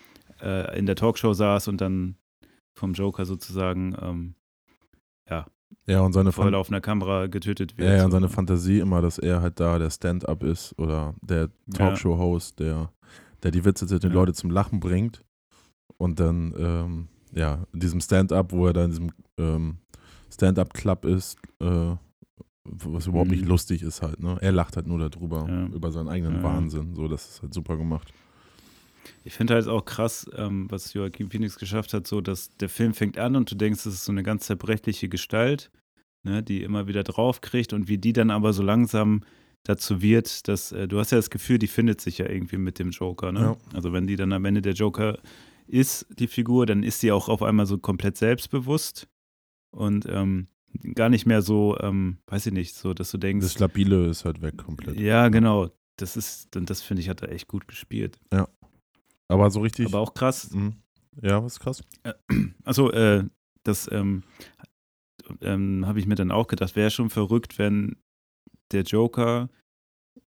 äh, in der Talkshow saß und dann vom Joker sozusagen ähm, Ja, und seine vor laufender Kamera getötet wird. ja, ja, und seine ne? Fantasie immer, dass er halt da der Stand-up ist oder der Talkshow-Host, der, der die Witze zu den Ja. Leute zum Lachen bringt. Und dann, ähm, ja, in diesem Stand-up, wo er da in diesem ähm, Stand-up-Club ist, äh, was überhaupt nicht Mhm. lustig ist halt, ne? Er lacht halt nur darüber, Ja. über seinen eigenen Ja. Wahnsinn. So, das ist halt super gemacht. Ich finde halt auch krass, ähm, was Joaquin Phoenix geschafft hat, so dass der Film fängt an und du denkst, das ist so eine ganz zerbrechliche Gestalt, ne, die immer wieder draufkriegt und wie die dann aber so langsam dazu wird, dass äh, du hast ja das Gefühl, die findet sich ja irgendwie mit dem Joker. Ne? Ja. Also wenn die dann am Ende der Joker ist, die Figur, dann ist sie auch auf einmal so komplett selbstbewusst und ähm, gar nicht mehr so, ähm, weiß ich nicht, so, dass du denkst. Das Labile ist halt weg komplett. Ja, genau. Das ist, und das finde ich, hat er echt gut gespielt. Aber so richtig. Aber auch krass. Mhm. Ja, was krass? Achso, äh, das ähm, ähm, habe ich mir dann auch gedacht, wäre schon verrückt, wenn der Joker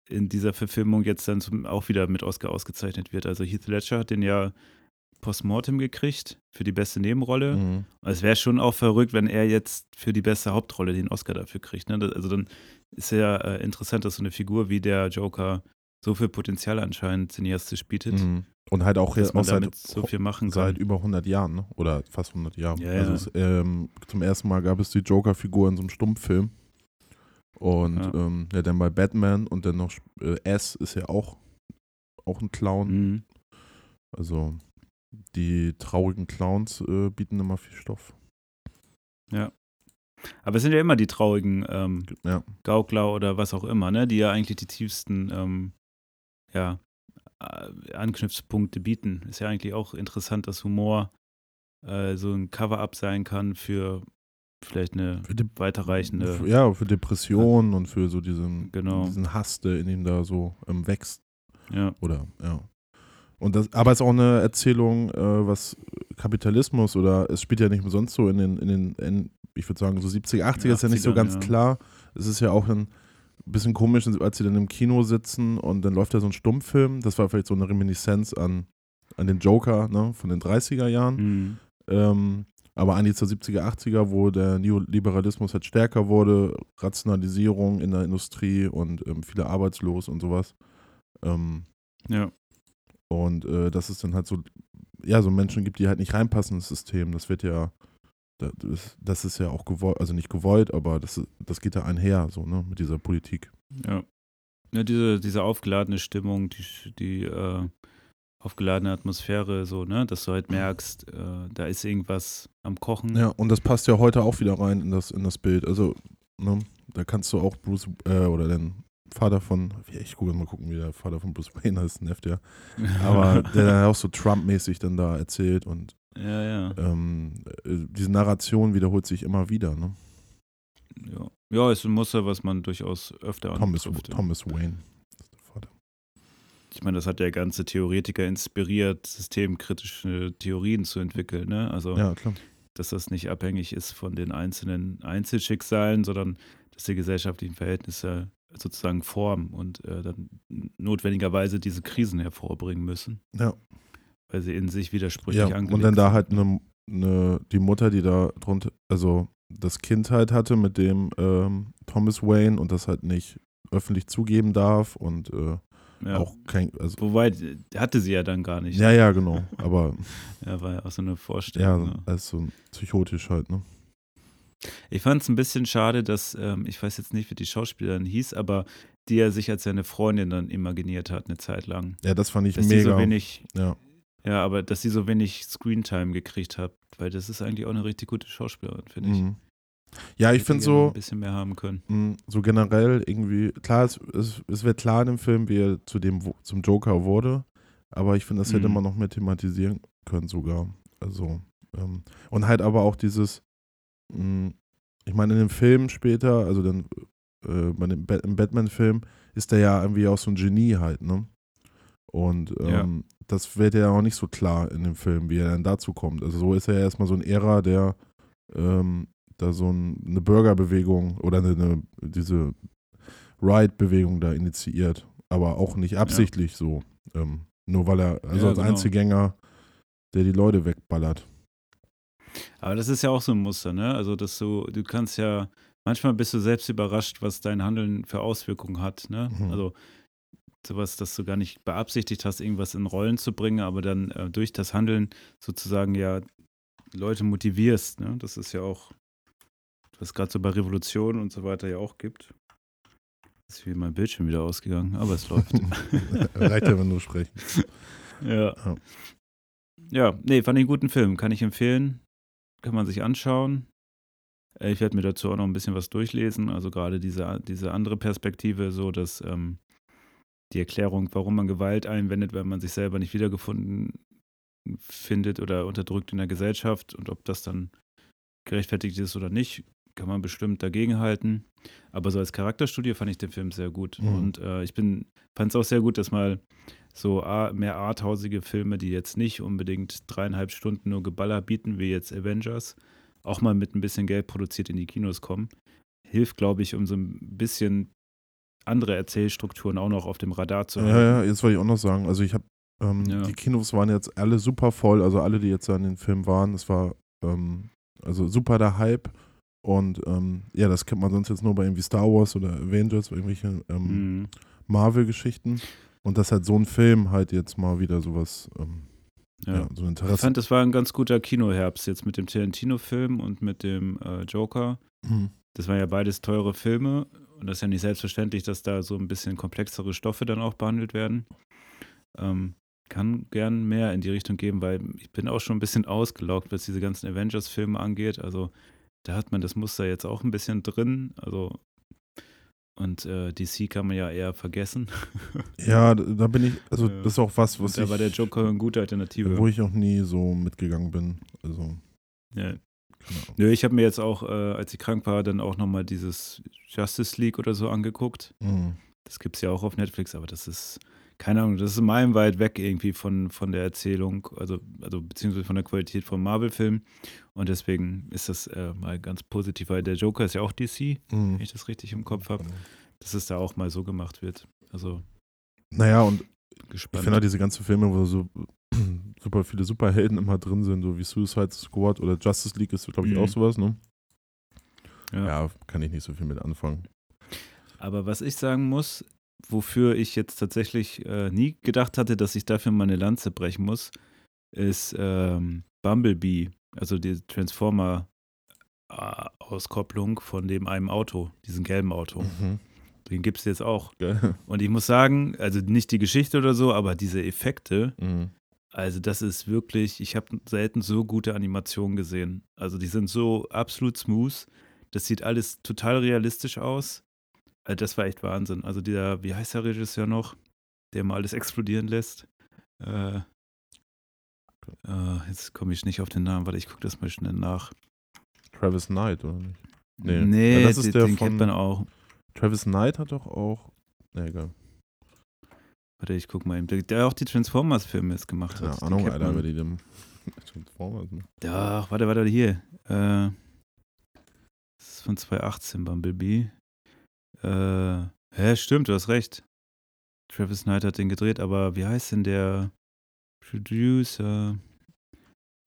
in dieser Verfilmung jetzt dann zum, auch wieder mit Oscar ausgezeichnet wird. Also Heath Ledger hat den ja postmortem gekriegt für die beste Nebenrolle. Mhm. Es wäre schon auch verrückt, wenn er jetzt für die beste Hauptrolle den Oscar dafür kriegt. Ne? Das- Also dann ist ja äh, interessant, dass so eine Figur wie der Joker so viel Potenzial anscheinend cineastisch bietet, Mhm. Und halt auch, man auch seit, so viel machen kann. seit über 100 Jahren, ne? oder fast 100 Jahren. Ja, also ja. Es, ähm, zum ersten Mal gab es die Joker-Figur in so einem Stummfilm. Und Ja. ja, ähm, ja dann bei Batman und dann noch äh, S ist ja auch, auch ein Clown. Mhm. Also die traurigen Clowns äh, bieten immer viel Stoff. Aber es sind ja immer die traurigen ähm, Ja. Gaukler oder was auch immer, ne? die ja eigentlich die tiefsten ähm, ja, äh, Anknüpfpunkte bieten. Ist ja eigentlich auch interessant, dass Humor äh, so ein Cover-up sein kann für vielleicht eine Für die, weiterreichende. für, ja, für Depressionen und für so diesen, Genau. diesen Hass, der in ihm da so ähm, wächst. Ja, Oder, ja. Und das, aber es ist auch eine Erzählung, äh, was Kapitalismus oder es spielt ja nicht umsonst so in den, in den, in, ich würde sagen, so 70er, 80er ist ja nicht so 80ern, ganz ja. klar. Es ist ja auch ein bisschen komisch, als sie dann im Kino sitzen und dann läuft da so ein Stummfilm. Das war vielleicht so eine Reminiszenz an, an den Joker ne, von den 30er Jahren. mhm. Ähm, aber eigentlich zur 70er, 80er, wo der Neoliberalismus halt stärker wurde, Rationalisierung in der Industrie und ähm, viele arbeitslos und sowas. Ähm, ja, und äh, dass es dann halt so, ja, so Menschen gibt, die halt nicht reinpassen ins System. Das wird ja, da- das, das ist ja auch gewollt, also nicht gewollt, aber das, das geht da einher, so, ne, mit dieser Politik. ja. ja diese, diese aufgeladene Stimmung, die, die äh, aufgeladene Atmosphäre, so, ne, dass du halt merkst, äh, da ist irgendwas am Kochen. Ja, und das passt ja heute auch wieder rein in das, in das Bild. Also, ne, da kannst du auch Bruce, äh, oder den Vater von, ja, ich gucke mal gucken, wie der Vater von Bruce Wayne heißt, nervt ja. Aber der dann auch so Trump-mäßig dann da erzählt und ja, ja. ähm, äh, diese Narration wiederholt sich immer wieder, ne? Ja, ja ist ein Muster, was man durchaus öfter Thomas, antrifft. Thomas Wayne. ist der Vater. Ich meine, das hat der ganze Theoretiker inspiriert, systemkritische Theorien zu entwickeln. Ne? Also, Ja, klar. dass das nicht abhängig ist von den einzelnen Einzelschicksalen, sondern dass die gesellschaftlichen Verhältnisse sozusagen formen und äh, dann notwendigerweise diese Krisen hervorbringen müssen, Ja. weil sie in sich widersprüchlich Ja, angelegt und dann da halt eine, eine, die Mutter, die da drunter, also das Kind halt hatte mit dem ähm, Thomas Wayne und das halt nicht öffentlich zugeben darf und äh, ja. auch kein, also Wobei, hatte sie ja dann gar nicht. ja, ja, genau, aber Ja, war ja auch so eine ja, Vorstellung. ne? als so psychotisch halt, ne? Ich fand es ein bisschen schade, dass, ähm, ich weiß jetzt nicht, wie die Schauspielerin hieß, aber die er sich als seine Freundin dann imaginiert hat, eine Zeit lang. Ja, das fand ich Dass die so mega. wenig, ja. ja, aber dass sie so wenig Screentime gekriegt hat, weil das ist eigentlich auch eine richtig gute Schauspielerin, finde ich. Mhm. Ja, ich finde so, Ein bisschen mehr haben können. mh, so generell irgendwie, klar, es, es, es wird klar in dem Film, wie er zu dem, zum Joker wurde, aber ich finde, das hätte Mhm. man noch mehr thematisieren können sogar. Also, ähm, und halt aber auch dieses, ich meine, in dem Film später, also dann äh, bei dem Bat im Batman-Film, ist der ja irgendwie auch so ein Genie halt, ne? Und Ja. ähm, das wird ja auch nicht so klar in dem Film, wie er dann dazu kommt. Also so ist er ja erstmal so ein Ära, der ähm, da so ein, eine Bürgerbewegung oder eine, eine, diese Ride-Bewegung da initiiert, aber auch nicht absichtlich so. Ähm, nur weil er, also Ja, als genau. Einzelgänger, der die Leute wegballert. Aber das ist ja auch so ein Muster, ne? Also, dass du, du kannst ja, manchmal bist du selbst überrascht, was dein Handeln für Auswirkungen hat, ne? Mhm. Also, sowas, dass du gar nicht beabsichtigt hast, irgendwas in Rollen zu bringen, aber dann äh, durch das Handeln sozusagen ja Leute motivierst, ne? Das ist ja auch, was gerade so bei Revolutionen und so weiter ja auch gibt. Ist wie mein Bildschirm wieder ausgegangen, aber es läuft. Reicht ja, wenn du sprechen. Ja. Ja. Ja, nee, fand ich einen guten Film. Kann ich empfehlen. Kann man sich anschauen. Äh, Ich werde mir dazu auch noch ein bisschen was durchlesen. Also gerade diese, diese andere Perspektive, so dass ähm, die Erklärung, warum man Gewalt einwendet, weil man sich selber nicht wiedergefunden findet oder unterdrückt in der Gesellschaft und ob das dann gerechtfertigt ist oder nicht, kann man bestimmt dagegenhalten. Aber so als Charakterstudie fand ich den Film sehr gut. Mhm. Und äh, ich bin, fand es auch sehr gut, dass mal so mehr arthausige Filme, die jetzt nicht unbedingt dreieinhalb Stunden nur Geballer bieten, wie jetzt Avengers, auch mal mit ein bisschen Geld produziert in die Kinos kommen. Hilft, glaube ich, um so ein bisschen andere Erzählstrukturen auch noch auf dem Radar zu haben. Ja, ja, jetzt wollte ich auch noch sagen, also ich habe, ähm, Ja. die Kinos waren jetzt alle super voll, also alle, die jetzt an den Film waren, es war ähm, also super der Hype und ähm, ja, das kennt man sonst jetzt nur bei irgendwie Star Wars oder Avengers, irgendwelche ähm, Mhm. Marvel-Geschichten und dass halt so ein Film halt jetzt mal wieder sowas, ähm, ja. Ja. so ein Ich Interesse. fand, das war ein ganz guter Kinoherbst jetzt mit dem Tarantino-Film und mit dem äh, Joker. Mhm. Das waren ja beides teure Filme und das ist ja nicht selbstverständlich, dass da so ein bisschen komplexere Stoffe dann auch behandelt werden. Ähm, kann gern mehr in die Richtung geben, weil ich bin auch schon ein bisschen ausgelaugt, was diese ganzen Avengers-Filme angeht. Also da hat man das Muster jetzt auch ein bisschen drin. Also und äh, DC kann man ja eher vergessen. Ja, da da bin ich, also das ist auch was, was Und da war der ich, Joker eine gute Alternative. wo ich auch nie so mitgegangen bin. Also, ja. genau. Nö, ich habe mir jetzt auch, äh, als ich krank war, dann auch nochmal dieses Justice League oder so angeguckt. Mhm. Das gibt es ja auch auf Netflix, aber das ist, keine Ahnung, das ist meilenweit weg irgendwie von, von der Erzählung, also, also beziehungsweise von der Qualität vom Marvel-Film. Und deswegen ist das äh, mal ganz positiv, weil der Joker ist ja auch DC, Mhm. wenn ich das richtig im Kopf habe, dass es da auch mal so gemacht wird. Also Naja, und Ich gespannt. finde halt diese ganzen Filme, wo so super viele Superhelden immer drin sind, so wie Suicide Squad oder Justice League ist, glaube ich, Mhm. auch sowas, ne? Ja. Ja. kann ich nicht so viel mit anfangen. Aber was ich sagen muss, wofür ich jetzt tatsächlich äh, nie gedacht hatte, dass ich dafür meine Lanze brechen muss, ist ähm, Bumblebee, also die Transformer-Auskopplung von dem einem Auto, diesem gelben Auto. Mhm. Den gibt es jetzt auch. Geil. Und ich muss sagen, also nicht die Geschichte oder so, aber diese Effekte, Mhm. also das ist wirklich, ich habe selten so gute Animationen gesehen. Also die sind so absolut smooth. Das sieht alles total realistisch aus. Also das war echt Wahnsinn. Also dieser, wie heißt der Regisseur noch, der mal alles explodieren lässt? Äh, äh, jetzt komme ich nicht auf den Namen, warte, ich gucke das mal schnell nach. Travis Knight, oder nicht? Nee. nee Ja, das ist den, der den kennt von- man auch. Travis Knight hat doch auch. Ne, egal. Warte, ich guck mal eben. Der, der auch die Transformers-Filme jetzt gemacht Keine hat. Den Ahnung, kennt Alter, wer die dem. Transformers, ne? Ach, warte, warte, hier. Äh, das ist von 2018, Bumblebee. Äh, hä, stimmt, du hast recht. Travis Knight hat den gedreht, aber wie heißt denn der Producer?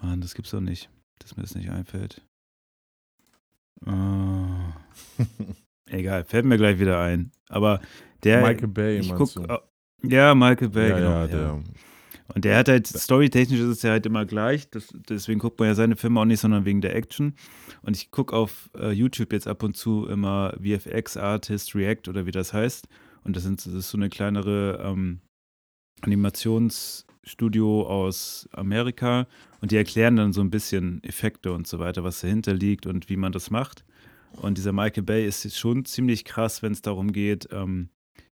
Mann, das gibt's doch nicht, dass mir das nicht einfällt. Äh, egal, fällt mir gleich wieder ein. Aber der. Michael Bay, ich guck, du? oh, ja, Michael Bay, ja, genau. ja, der. Und der hat halt, storytechnisch ist es ja halt immer gleich. Das, deswegen guckt man ja seine Filme auch nicht, sondern wegen der Action. Und ich gucke auf äh, YouTube jetzt ab und zu immer VFX Artist React oder wie das heißt. Und das, sind, das ist so eine kleinere ähm, Animationsstudio aus Amerika. Und die erklären dann so ein bisschen Effekte und so weiter, was dahinter liegt und wie man das macht. Und dieser Michael Bay ist schon ziemlich krass, wenn es darum geht, ähm,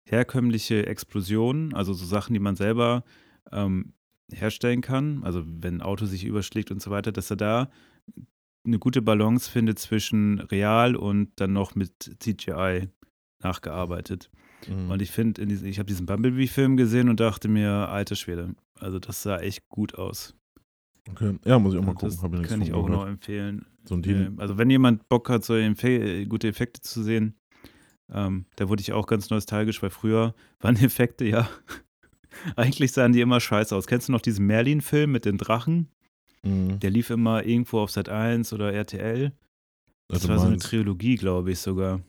herkömmliche Explosionen, also so Sachen, die man selber ähm, herstellen kann, also wenn ein Auto sich überschlägt und so weiter, dass er da eine gute Balance findet zwischen real und dann noch mit CGI nachgearbeitet. Mhm. Und ich finde, ich habe diesen Bumblebee-Film gesehen und dachte mir, alter Schwede, also das sah echt gut aus. okay. Ja, muss ich auch mal gucken. das ich kann ich auch gehört. noch empfehlen. So ein Äh, Deal. Also wenn jemand Bock hat, so Empfe gute Effekte zu sehen, ähm, da wurde ich auch ganz nostalgisch, weil früher waren Effekte ja, eigentlich sahen die immer scheiße aus. Kennst du noch diesen Merlin-Film mit den Drachen? Mhm. Der lief immer irgendwo auf Sat 1 oder RTL. Das Also war so eine Trilogie, glaube ich sogar.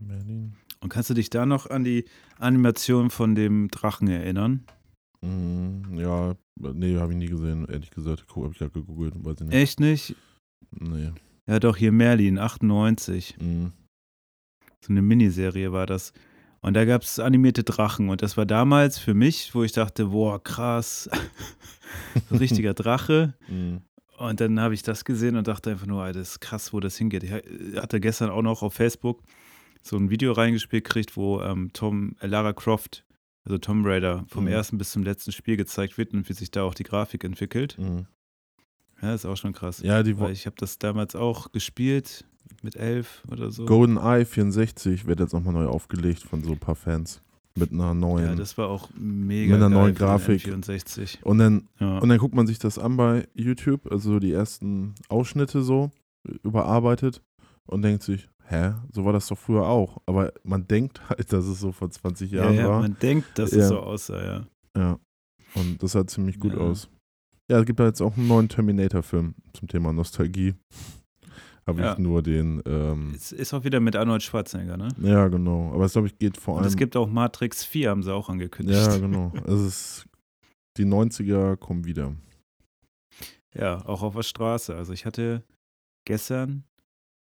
Merlin. Und kannst du dich da noch an die Animation von dem Drachen erinnern? Mhm, ja, nee, habe ich nie gesehen, ehrlich gesagt. Habe ich gerade gegoogelt, weiß ich nicht. Echt nicht? Nee. Ja, doch, hier Merlin, 98. Mhm. So eine Miniserie war das. Und da gab es animierte Drachen. Und das war damals für mich, wo ich dachte, boah, krass, so richtiger Drache. Mhm. Und dann habe ich das gesehen und dachte einfach nur, das ist krass, wo das hingeht. Ich hatte gestern auch noch auf Facebook so ein Video reingespielt gekriegt, wo ähm, Tom, äh, Lara Croft, also Tomb Raider, vom Mhm. ersten bis zum letzten Spiel gezeigt wird und wie sich da auch die Grafik entwickelt. Mhm. Ja, ist auch schon krass. Ja, die Weil ich habe das damals auch gespielt mit elf oder so. Golden Eye 64 wird jetzt nochmal neu aufgelegt von so ein paar Fans. Mit einer neuen. Ja, das war auch mega Mit einer neuen Grafik. N64. und dann Ja. Und dann guckt man sich das an bei YouTube, also die ersten Ausschnitte so, überarbeitet und denkt sich, hä, so war das doch früher auch. Aber man denkt halt, dass es so vor 20 ja, Jahren ja, war. man denkt, dass Ja. es so aussah, ja. Ja. Und das sah ziemlich gut Ja. aus. Ja, es gibt da jetzt auch einen neuen Terminator-Film zum Thema Nostalgie. Habe Ja. ich nur den, ähm, Es ist auch wieder mit Arnold Schwarzenegger, ne? ja, genau. Aber es glaube ich geht vor Und allem. es gibt auch Matrix 4, haben sie auch angekündigt. ja, genau. Es ist, die 90er kommen wieder. Ja, auch auf der Straße. Also ich hatte gestern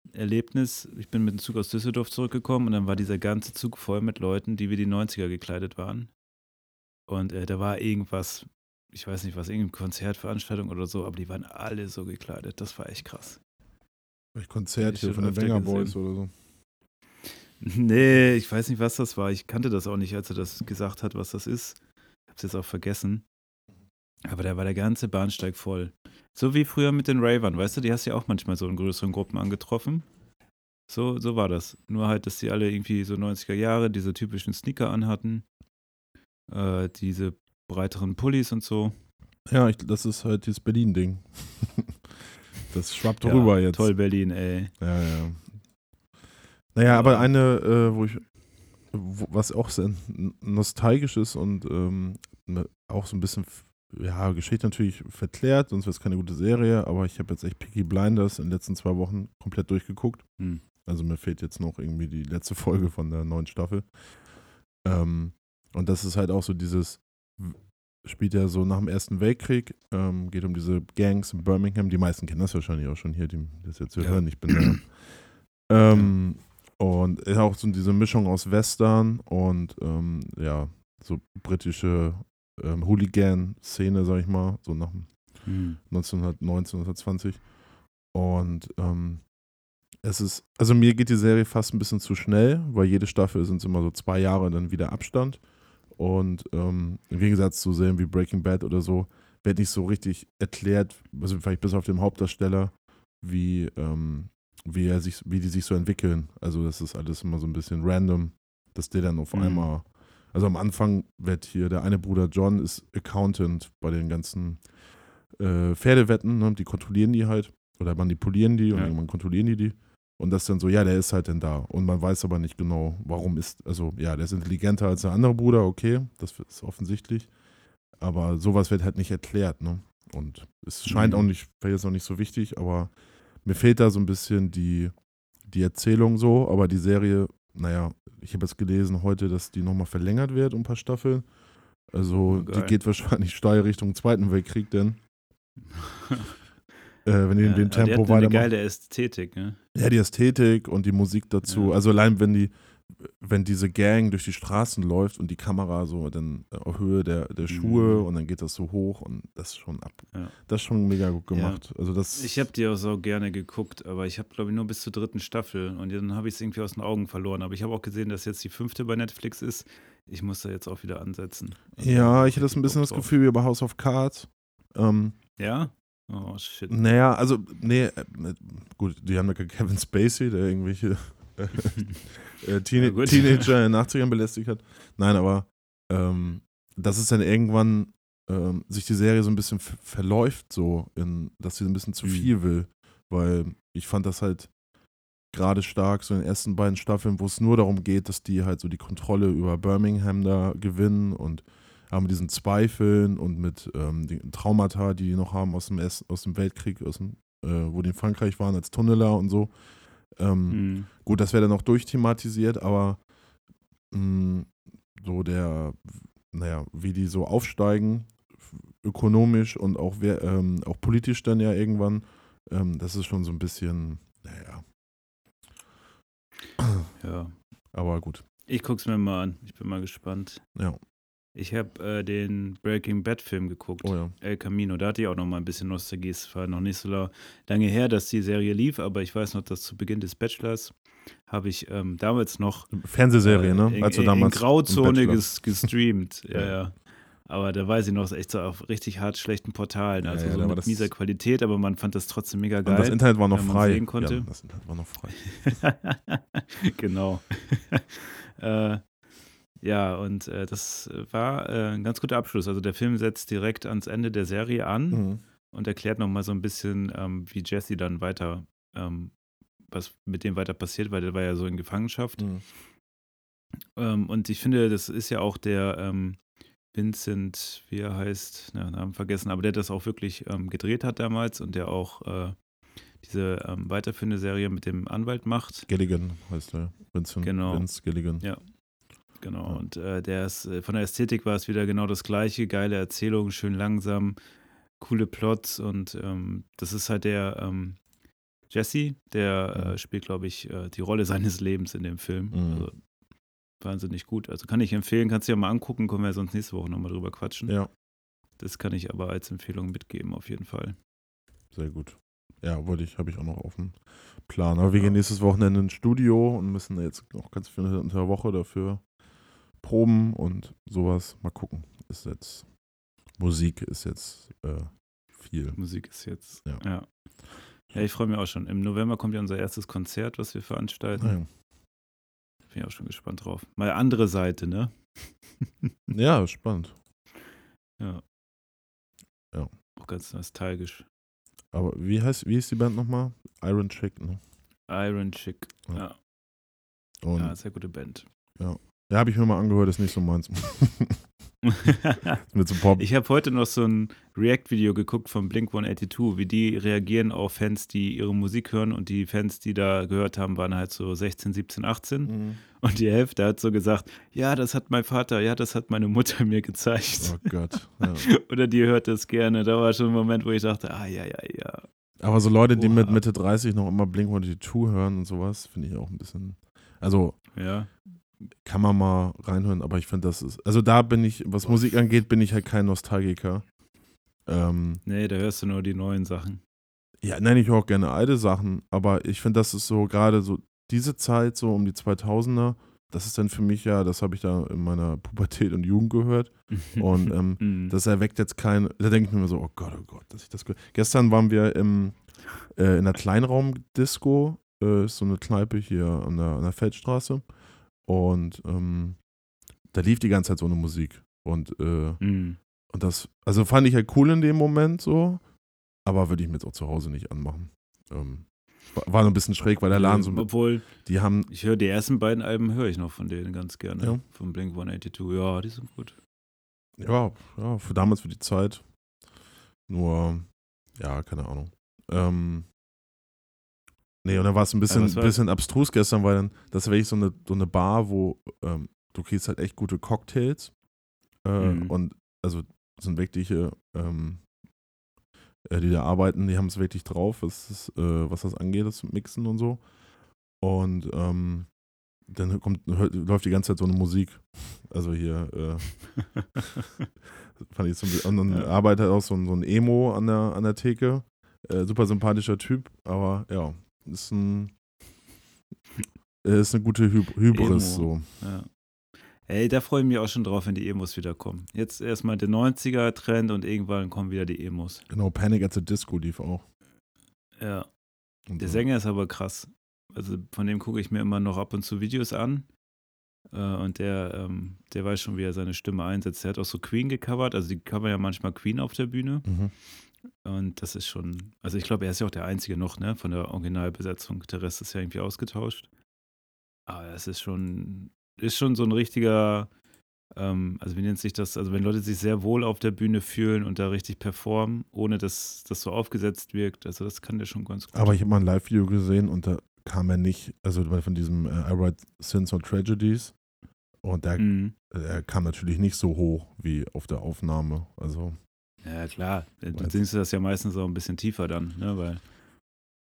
ein Erlebnis, ich bin mit dem Zug aus Düsseldorf zurückgekommen und dann war dieser ganze Zug voll mit Leuten, die wie die 90er gekleidet waren. Und äh, da war irgendwas, ich weiß nicht was, irgendeine Konzertveranstaltung oder so, aber die waren alle so gekleidet. Das war echt krass. Vielleicht Konzert hier von den Wenger. Boys oder so. Nee, ich weiß nicht, was das war. Ich kannte das auch nicht, als er das gesagt hat, was das ist. Ich hab's jetzt auch vergessen. Aber da war der ganze Bahnsteig voll. So wie früher mit den Ravern, weißt du, die hast du ja auch manchmal so in größeren Gruppen angetroffen. So, so war das. Nur halt, dass die alle irgendwie so 90er Jahre diese typischen Sneaker anhatten. Äh, diese breiteren Pullis und so. Ja, ich, das ist halt dieses Berlin-Ding. das schwappt Ja, rüber jetzt. Toll Berlin, ey. Ja, ja. Naja, aber eine, äh, wo ich, wo, was auch sehr nostalgisch ist und ähm, ne, auch so ein bisschen, ja, Geschichte natürlich verklärt, sonst wäre es keine gute Serie, aber ich habe jetzt echt Peaky Blinders in den letzten zwei Wochen komplett durchgeguckt. Hm. Also mir fehlt jetzt noch irgendwie die letzte Folge von der neuen Staffel. Ähm, und das ist halt auch so dieses, spielt ja so nach dem Ersten Weltkrieg, ähm, geht um diese Gangs in Birmingham. Die meisten kennen das wahrscheinlich auch schon hier, die das jetzt hier Ja. hören. Ich bin da. ähm, Und ist auch so diese Mischung aus Western und ähm, ja, so britische ähm, Hooligan-Szene, sag ich mal, so nach Hm. 1919, 1920. Und ähm, es ist, also mir geht die Serie fast ein bisschen zu schnell, weil jede Staffel sind es immer so zwei Jahre dann wieder Abstand. Und ähm, im Gegensatz zu Serien wie Breaking Bad oder so, wird nicht so richtig erklärt, also vielleicht bis auf den Hauptdarsteller, wie, ähm, wie, er sich, wie die sich so entwickeln. Also das ist alles immer so ein bisschen random, dass der dann auf Mhm. einmal, also am Anfang wird hier, der eine Bruder John ist Accountant bei den ganzen äh, Pferdewetten, ne? die kontrollieren die halt oder manipulieren die und Ja. irgendwann kontrollieren die die. Und das dann so, ja, der ist halt dann da. Und man weiß aber nicht genau, warum ist, also ja, der ist intelligenter als der andere Bruder, okay, das ist offensichtlich. Aber sowas wird halt nicht erklärt, ne? Und es scheint Mhm. auch nicht, wäre jetzt auch nicht so wichtig, aber mir fehlt da so ein bisschen die, die Erzählung so, aber die Serie, naja, ich habe jetzt gelesen heute, dass die nochmal verlängert wird um ein paar Staffeln. Also Oh, die geht wahrscheinlich steil Richtung Zweiten Weltkrieg, denn äh, wenn die in Ja, dem aber die hat Tempo eine geile Ästhetik, ne? Ja, die Ästhetik und die Musik dazu. Ja. Also allein wenn die, wenn diese Gang durch die Straßen läuft und die Kamera so dann auf Höhe der, der Schuhe Mhm. und dann geht das so hoch und das ist schon ab. Ja. Das ist schon mega gut gemacht. Also das. Ich habe die auch so gerne geguckt, aber ich habe, glaube ich, nur bis zur dritten Staffel und dann habe ich es irgendwie aus den Augen verloren. Aber ich habe auch gesehen, dass jetzt die fünfte bei Netflix ist. Ich muss da jetzt auch wieder ansetzen. Also, ja, ich hatte das ein bisschen das. Gefühl wie bei House of Cards. Ähm, Ja? Oh, shit. naja, also, nee, äh, gut, die haben ja keinen Kevin Spacey, der irgendwelche äh, Teen Ja. Teenager in den 80ern belästigt hat. Nein, aber ähm, dass es dann irgendwann ähm, sich die Serie so ein bisschen ver- verläuft, so, in, dass sie ein bisschen zu Mhm. viel will. Weil ich fand das halt gerade stark, so in den ersten beiden Staffeln, wo es nur darum geht, dass die halt so die Kontrolle über Birmingham da gewinnen und haben mit diesen Zweifeln und mit ähm, den Traumata, die die noch haben aus dem, Ersten, aus dem Weltkrieg, aus dem, äh, wo die in Frankreich waren als Tunneler und so. Ähm, Hm. Gut, das wäre dann noch durchthematisiert, aber mh, so der, naja, wie die so aufsteigen, ökonomisch und auch, wer, ähm, auch politisch dann ja irgendwann, ähm, das ist schon so ein bisschen, naja. Ja. Aber gut. Ich guck's mir mal an. Ich bin mal gespannt. Ja. Ich habe äh, den Breaking Bad Film geguckt. Oh ja. El Camino. Da hatte ich auch noch mal ein bisschen Nostalgie. Es war noch nicht so la- lange her, dass die Serie lief, aber ich weiß noch, dass zu Beginn des Bachelors habe ich ähm, damals noch Fernsehserie, äh, ne? in, Als du in, damals in Grauzone ges, gestreamt. ja, Ja. ja. Aber da weiß ich noch, es ist echt so auf richtig hart schlechten Portalen. Ja, Also ja, so da war mit mieser Qualität, aber man fand das trotzdem mega Und das geil. Internet war noch frei. sehen konnte. Ja, das Internet war noch frei. genau. äh, ja, und äh, das war äh, ein ganz guter Abschluss. Also der Film setzt direkt ans Ende der Serie an Mhm. und erklärt nochmal so ein bisschen, ähm, wie Jesse dann weiter, ähm, was mit dem weiter passiert, weil der war ja so in Gefangenschaft. Mhm. Ähm, und ich finde, das ist ja auch der ähm, Vincent, wie er heißt, na, Namen vergessen, aber der das auch wirklich ähm, gedreht hat damals und der auch äh, diese ähm, weiterführende Serie mit dem Anwalt macht. Gilligan heißt er. Vincent, Genau. Vince Gilligan. Ja. Genau. Ja. Und äh, der ist, äh, von der Ästhetik war es wieder genau das gleiche, geile Erzählung, schön langsam, coole Plots und ähm, das ist halt der ähm, Jesse, der Mhm. äh, spielt, glaube ich, äh, die Rolle seines Lebens in dem Film. Mhm. Also, wahnsinnig gut. Also kann ich empfehlen, kannst du dir mal angucken, können wir ja sonst nächste Woche nochmal drüber quatschen. Ja, Das kann ich aber als Empfehlung mitgeben, auf jeden Fall. sehr gut. Ja, wollte ich, habe ich auch noch auf dem Plan. Aber wir gehen nächstes Wochenende ins Studio und müssen jetzt noch ganz viel unter der Woche dafür proben und sowas. Mal gucken. Ist jetzt Musik ist jetzt äh, viel. Musik ist jetzt. Ja. Ja, ja ich freue mich auch schon. Im November kommt ja unser erstes Konzert, was wir veranstalten. Naja. Bin ich auch schon gespannt drauf. Mal andere Seite, ne? Ja, spannend. Ja. Ja. Auch ganz nostalgisch. Aber wie heißt, wie ist die Band nochmal? Iron Chick, ne? Iron Chick. Ja. Ja, Und ja sehr gute Band. ja, habe ich mir mal angehört, ist nicht so meins. Mit so Pop. ich habe heute noch so ein React-Video geguckt von Blink 182, wie die reagieren auf Fans, die ihre Musik hören und die Fans, die da gehört haben, waren halt so 16, 17, 18 Mhm. und die Hälfte hat so gesagt, ja, das hat mein Vater, ja, das hat meine Mutter mir gezeigt. Oh Gott. Ja. Oder die hört das gerne. Da war schon ein Moment, wo ich dachte, ah, ja, ja, ja. Aber so Leute, die mit Oha. Mitte 30 noch immer Blink 182 hören und sowas, finde ich auch ein bisschen. Also Ja, kann man mal reinhören, aber ich finde, das ist. Also da bin ich, was Musik angeht, bin ich halt kein Nostalgiker. Ähm, nee, da hörst du nur die neuen Sachen. ja, nenne ich auch gerne alte Sachen, aber ich finde, das ist so gerade so diese Zeit, so um die 2000er, das ist dann für mich ja, das habe ich da in meiner Pubertät und Jugend gehört. Und ähm, Mhm. das erweckt jetzt kein. Da denke ich mir immer so, oh Gott, oh Gott, dass ich das. ge- Gestern waren wir im, äh, in der Kleinraumdisco, äh, ist so eine Kneipe hier an der, an der Feldstraße. Und ähm, da lief die ganze Zeit so eine Musik. Und, äh, Mhm. und das, also fand ich halt cool in dem Moment so, aber würde ich mir jetzt auch zu Hause nicht anmachen. Ähm, war, so ein bisschen schräg, weil der Laden so. Obwohl, Die haben. ich höre die ersten beiden Alben, höre ich noch von denen ganz gerne. Ja. Von Blink 182. Ja, die sind gut. Ja, ja, für damals für die Zeit. Nur, ja, keine Ahnung. Ähm, nee, und dann war es ein bisschen, war- bisschen abstrus gestern, weil dann, das wäre ich so eine, so eine Bar, wo ähm, du kriegst halt echt gute Cocktails. Äh, Mhm. Und also sind wirkliche, ähm, äh, die da arbeiten, die haben es wirklich drauf, was, das, äh, was das angeht, das Mixen und so. Und ähm, dann kommt, hört, läuft die ganze Zeit so eine Musik. Also hier, äh, fand ich so, und dann Ja. arbeitet auch so ein, so ein Emo an der, an der Theke. Äh, super sympathischer Typ, aber ja, ist ein äh, ist eine gute Hy Hybris Emo. so. Ja. Ey, da freue ich mich auch schon drauf, wenn die Emos wiederkommen. Jetzt erstmal der 90er-Trend und irgendwann kommen wieder die Emos. Genau, Panic at the Disco lief auch. Ja. Und Der so. Sänger ist aber krass. Also von dem gucke ich mir immer noch ab und zu Videos an. Äh, und der, ähm, der weiß schon, wie er seine Stimme einsetzt. Der hat auch so Queen gecovert. Also die covern ja manchmal Queen auf der Bühne. Mhm. Und das ist schon, also ich glaube, er ist ja auch der Einzige noch, ne, von der Originalbesetzung. Der Rest ist ja irgendwie ausgetauscht. Aber das ist schon, ist schon so ein richtiger, ähm, also wie nennt sich das, also wenn Leute sich sehr wohl auf der Bühne fühlen und da richtig performen, ohne dass das so aufgesetzt wirkt, also das kann der schon ganz gut. Aber ich habe mal ein Live-Video gesehen und da kam er nicht, also von diesem äh, I Write Sins or Tragedies. Und der, Mhm. er kam natürlich nicht so hoch wie auf der Aufnahme. Also, Ja, klar. Dann Weiß- singst du das ja meistens auch ein bisschen tiefer dann, ne, weil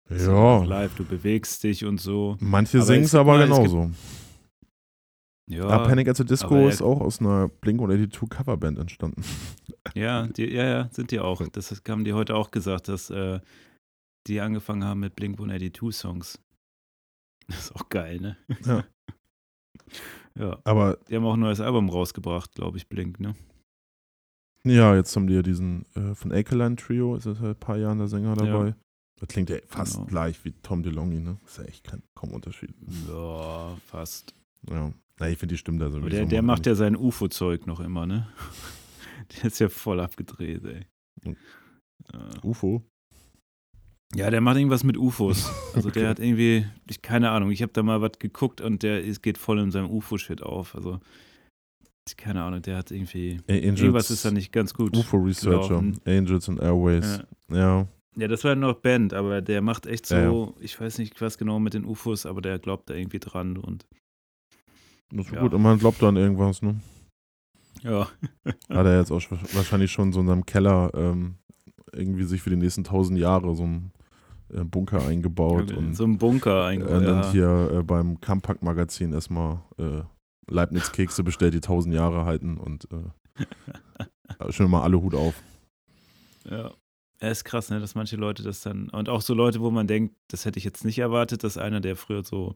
ja, live, du bewegst dich und so. manche singen es aber genauso. Ja, ah, Panic at the Disco ist auch aus einer Blink-182 Coverband entstanden. ja, die, ja, ja, sind die auch. Das haben die heute auch gesagt, dass äh, die angefangen haben mit Blink 182 Songs. Das ist auch geil, ne? Ja. ja. Aber Die haben auch ein neues Album rausgebracht, glaube ich, Blink, ne? Ja, jetzt haben die ja diesen äh, von Akeline Trio, ist ja seit ein paar Jahren der Sänger Ja. dabei. Das klingt ja fast Genau. gleich wie Tom DeLonge, ne? Ist ja echt kein, kaum Unterschied. Ja, fast. Ja. Na, ich finde die Stimmt da sowieso. Aber der, der macht nicht. ja sein UFO-Zeug noch immer, ne? Der ist ja voll abgedreht, ey. Mhm. Äh, UFO. Ja, der macht irgendwas mit UFOs. Also der Okay. hat irgendwie, ich, keine Ahnung, ich habe da mal was geguckt und der ist, geht voll in seinem UFO-Shit auf. Also, keine Ahnung, der hat irgendwie, Angels, irgendwas ist da nicht ganz gut. UFO Researcher. gelaufen. Angels and Airways. Ja. Ja. ja, das war noch Band, aber der macht echt so, Ja, ich weiß nicht was genau mit den UFOs, aber der glaubt da irgendwie dran und Das ist Ja. gut. Und man glaubt an irgendwas, ne? ja. Hat er jetzt auch sch- wahrscheinlich schon so in seinem Keller ähm, irgendwie sich für die nächsten tausend Jahre so einen äh, Bunker eingebaut und so ein Bunker eingebaut. dann Ja. hier äh, beim Campact-Magazin erstmal äh, Leibniz-Kekse bestellt, die tausend Jahre halten und äh, schon mal alle Hut auf. Ja. Ja, ist krass, ne, dass manche Leute das dann, und auch so Leute, wo man denkt, das hätte ich jetzt nicht erwartet, dass einer, der früher so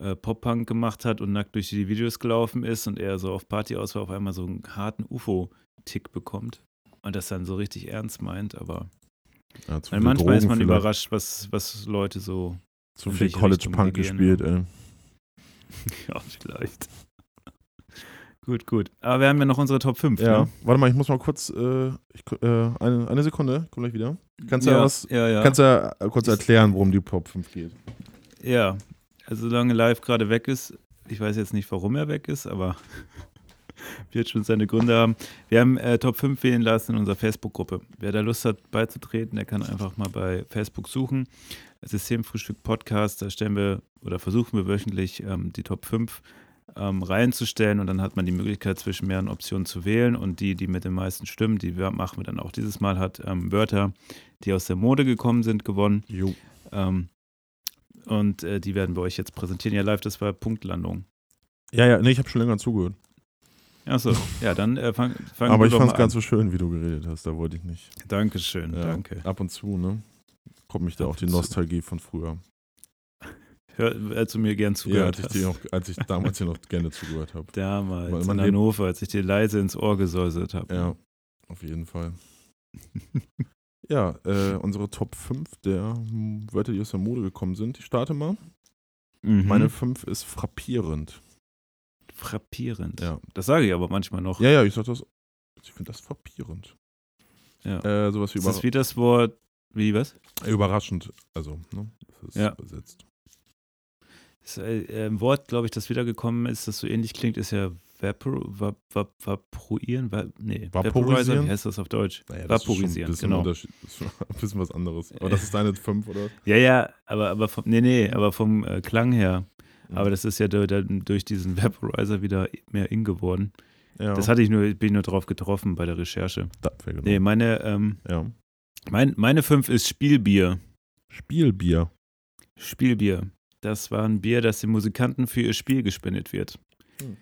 äh, Pop-Punk gemacht hat und nackt durch die Videos gelaufen ist und er so auf Party aus war, auf einmal so einen harten UFO-Tick bekommt und das dann so richtig ernst meint, aber Ja, manchmal ist Drogen man vielleicht, überrascht, was, was Leute so, Zu viel welche College Richtung Punk die gehen, gespielt, ey. ja, vielleicht. gut, gut. Aber wir haben ja noch unsere Top 5, Ja, ne? warte mal, ich muss mal kurz, äh, ich, äh, eine, eine Sekunde, komm gleich wieder. Kannst du ja, ja, was, ja, ja. kannst du ja äh, kurz erklären, worum die Top 5 geht? Ja, also solange Live gerade weg ist, ich weiß jetzt nicht, warum er weg ist, aber wird schon seine Gründe haben. Wir haben äh, Top 5 wählen lassen in unserer Facebook-Gruppe. Wer da Lust hat beizutreten, der kann einfach mal bei Facebook suchen. Systemfrühstück Podcast, da stellen wir oder versuchen wir wöchentlich ähm, die Top 5 ähm, reinzustellen und dann hat man die Möglichkeit zwischen mehreren Optionen zu wählen und die, die mit den meisten Stimmen, die wir machen wir dann auch dieses Mal, hat ähm, Wörter, die aus der Mode gekommen sind, gewonnen. Jo. Ähm, und äh, die werden wir euch jetzt präsentieren. Ja, live, das war Punktlandung. Ja, ja, nee, ich habe schon länger zugehört. Achso, ja, dann äh, fang, fangen Aber wir ich doch fand es ganz an. so schön, wie du geredet hast, da wollte ich nicht. Dankeschön, Ja, danke. Ab und zu, ne? Kommt mich da auch die. Nostalgie von früher. Hör, als du mir gern Ja, zugehört als ich, hast. noch, als ich damals hier noch gerne zugehört habe. Damals Man- in man lebt- Hannover, als ich dir leise ins Ohr gesäuselt habe. Ja, auf jeden Fall. Ja, äh, unsere Top 5 der Wörter, die aus der Mode gekommen sind. Ich starte mal. Mhm. Meine 5 ist frappierend. Frappierend. Ja. Das sage ich aber manchmal noch. Ja, ja, ich sag das. Ich finde das frappierend. Ja. Äh, sowas wie ist das wie das Wort, wie was? überraschend. Also, ne? Das ist Ja. übersetzt. Das äh, ein Wort, glaube ich, das wiedergekommen ist, das so ähnlich klingt, ist ja vapor, vap, vap, vaporuieren. Va, nee, Vaporisieren? Wie heißt das auf Deutsch? Naja, das Vaporisieren, ist schon ein bisschen, genau. Ein bisschen was anderes. Aber das ist deine 5, oder? Ja, ja, aber, aber vom, nee, nee, aber vom äh, Klang her. Mhm. Aber das ist ja durch, durch diesen Vaporizer wieder mehr in geworden. ja, Das hatte ich nur, bin nur drauf getroffen bei der Recherche. wäre genau. Nee, meine, ähm, Ja. Mein, meine fünf ist Spielbier. Spielbier. Spielbier. Das war ein Bier, das den Musikanten für ihr Spiel gespendet wird. Hm.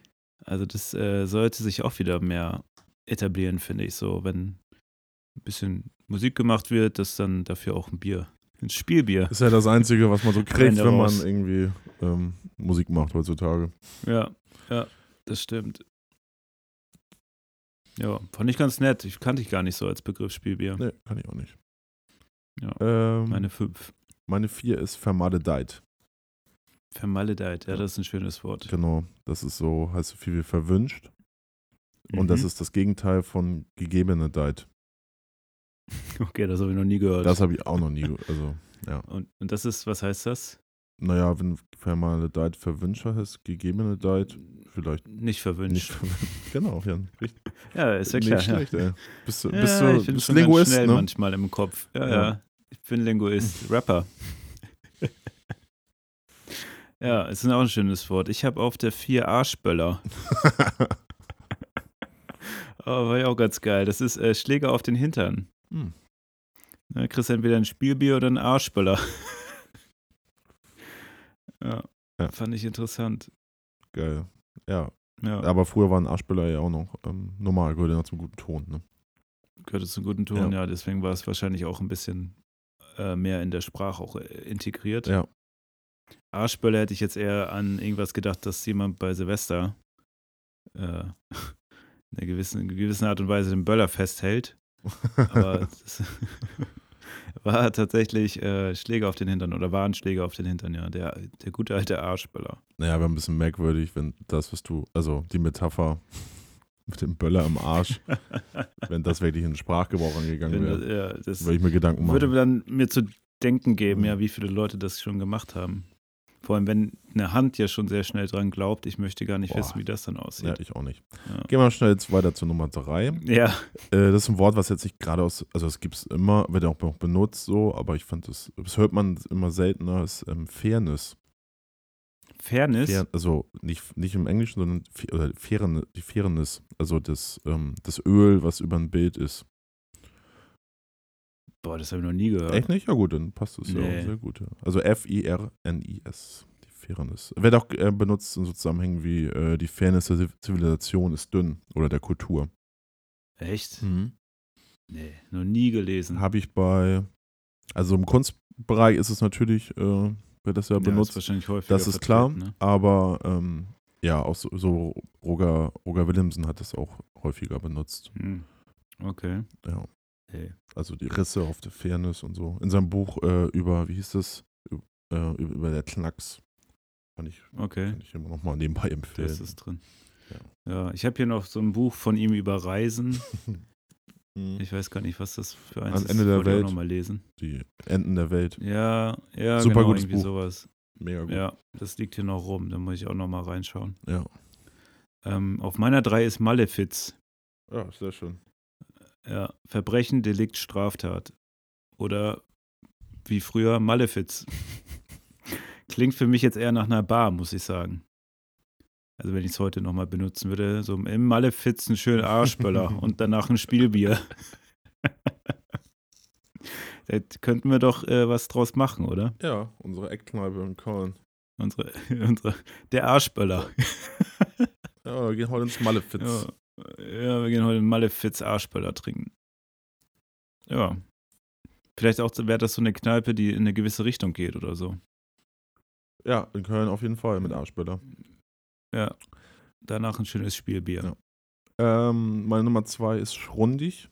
Also das äh, sollte sich auch wieder mehr etablieren, finde ich so, wenn ein bisschen Musik gemacht wird, dass dann dafür auch ein Bier, ein Spielbier. Ist ja das Einzige, was man so kriegt, wenn man irgendwie ähm, Musik macht heutzutage. Ja, ja, das stimmt. Ja, fand ich ganz nett. Ich kannte ich gar nicht so als Begriff Spielbier. Nee, kann ich auch nicht. Ja, Ähm, Meine fünf. meine 4 ist vermaledeit. Vermaledeit, ja, das ist ein schönes Wort. Genau. Das ist so, heißt so viel wie verwünscht. Und das Mhm. ist das Gegenteil von gegebene Deit. Okay, das habe ich noch nie gehört. Das habe ich auch noch nie. ge- Also, ja. und, und das ist, was heißt das? Naja, wenn vermaledeit verwünscher heißt, gegebene Deit, vielleicht Nicht nicht verwünscht. verwünscht. genau, ja. Richtig. Ja, ist ja klar. Nicht schlecht, ey. Bist du, Ja, bist ja, du, ich bin bist schon ganz Linguist, schnell ne? manchmal im Kopf. Ja, Ja. ja. Ich bin Linguist, Rapper. ja, es ist auch ein schönes Wort. Ich habe auf der 4 Arschböller. Oh, war ja auch ganz geil. Das ist äh, Schläger auf den Hintern. Hm. Ne, kriegst entweder ein Spielbier oder einen Arschböller. ja. Ja. Fand ich interessant. Geil. Ja, Ja, aber früher waren Arschböller ja auch noch ähm, normal, gehört ja noch zum guten Ton. Ne? gehörte zum guten Ton, ja. deswegen war es wahrscheinlich auch ein bisschen äh, mehr in der Sprache auch äh, integriert. Ja. Arschböller hätte ich jetzt eher an irgendwas gedacht, dass jemand bei Silvester äh, in einer gewissen, gewissen Art und Weise den Böller festhält. Aber das war tatsächlich äh, Schläge auf den Hintern oder waren Schläge auf den Hintern, ja. Der, der gute alte Arschböller. Naja, wäre ein bisschen merkwürdig, wenn das, was du, also die Metapher mit dem Böller im Arsch, wenn das wirklich in den Sprachgebrauch angegangen wäre, ja, würde ich mir Gedanken machen. würde dann mir zu denken geben, Mhm. ja, wie viele Leute das schon gemacht haben. Vor allem, wenn eine Hand ja schon sehr schnell dran glaubt, ich möchte gar nicht Boah. wissen, wie das dann ja, aussieht. ich auch nicht. Ja. Gehen wir schnell jetzt weiter zu Nummer drei. Ja, Äh, das ist ein Wort, was jetzt nicht gerade aus, also es gibt es immer, wird auch noch benutzt so, aber ich fand das, das hört man immer seltener, ist ähm, Fairness. Fairness. Fair, also nicht, nicht im Englischen, sondern oder Fairness, die Fairness, also das, ähm, das Öl, was über ein Bild ist. Boah, das habe ich noch nie gehört. Echt nicht? Ja gut, dann passt es ja Nee. auch sehr gut. Ja. Also F-I-R-N-I-S, die Fairness. Wird auch äh, benutzt in so Zusammenhängen wie äh, die Fairness der Ziv- Zivilisation ist dünn oder der Kultur. Echt? Mhm. Nee, noch nie gelesen. Habe ich bei, also im Kunstbereich ist es natürlich, äh, wird das ja Ja, ist benutzt. wahrscheinlich häufiger das ist klar, Ne? aber ähm, ja, auch so, so Roger, Roger Williamson hat das auch häufiger benutzt. Hm. Okay. Ja. Hey. Also die Risse auf der Fairness und so. In seinem Buch äh, über, wie hieß das? Ü- Äh, über, über der Knacks. Kann ich, Okay. kann ich immer noch mal nebenbei empfehlen. Das ist drin. Ja. Ja, ich habe hier noch so ein Buch von ihm über Reisen. Mhm. Ich weiß gar nicht, was das für eins Ans ist. Ende der ich Welt. noch mal lesen. die Enden der Welt. Ja, ja, Super genau, gutes irgendwie Buch. sowas. Mega gut. Ja, das liegt hier noch rum. Da muss ich auch noch mal reinschauen. Ja. Ähm, auf meiner drei ist Malefiz. Ja, sehr schön. Ja, Verbrechen, Delikt, Straftat. Oder wie früher Malefiz. Klingt für mich jetzt eher nach einer Bar, muss ich sagen. Also wenn ich es heute nochmal benutzen würde, so im Malefiz einen schönen Arschböller und danach ein Spielbier. da könnten wir doch äh, was draus machen, oder? Ja, unsere Eckkneipe in Köln. Unsere, unsere, der Arschböller. Ja, wir gehen heute ins Malefiz. Ja. Ja, wir gehen heute Malefiz Arschböller trinken. Ja. Vielleicht auch wäre das so eine Kneipe, die in eine gewisse Richtung geht oder so. Ja, in Köln auf jeden Fall mit Arschböller. Ja. Danach ein schönes Spielbier. Ja. Ähm, meine Nummer zwei ist Schrundig.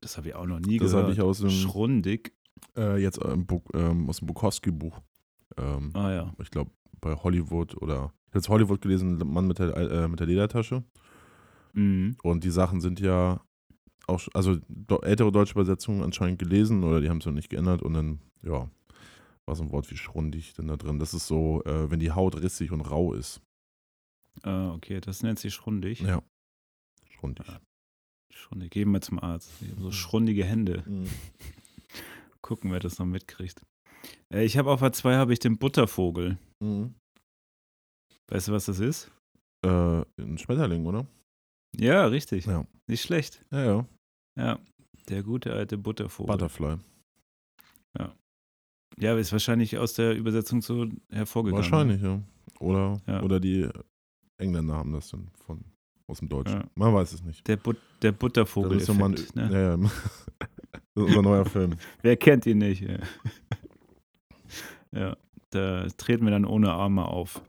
Das habe ich auch noch nie Das gehört. habe ich aus dem, Schrundig. äh, jetzt ähm, ähm, aus dem Bukowski-Buch. Ähm, Ah ja. Ich glaube, bei Hollywood oder ich habe jetzt Hollywood gelesen, Mann mit der, äh, mit der Ledertasche. Mhm. Und die Sachen sind ja auch, also ältere deutsche Übersetzungen anscheinend gelesen oder die haben es noch nicht geändert und dann, ja, war so ein Wort wie schrundig denn da drin. Das ist so, äh, wenn die Haut rissig und rau ist. Ah, okay, das nennt sich schrundig. Ja. Schrundig. Ah. Schrundig. Gehen wir zum Arzt. Ich habe so schrundige Hände. Mhm. Gucken, wer das noch mitkriegt. Äh, ich habe auf A2 habe ich den Buttervogel. Mhm. Weißt du, was das ist? Äh, ein Schmetterling, oder? Ja, richtig. Ja. Nicht schlecht. Ja, ja. Ja. Der gute alte Buttervogel. Butterfly. Ja, ist wahrscheinlich aus der Übersetzung so hervorgegangen. Wahrscheinlich, ja. Oder, Ja. oder die Engländer haben das dann von, aus dem Deutschen. Ja. Man weiß es nicht. Der, But der Buttervogel. Das ist ein, ne? ja, ja. das ist unser neuer Film. Wer kennt ihn nicht? Ja. ja, da treten wir dann ohne Arme auf.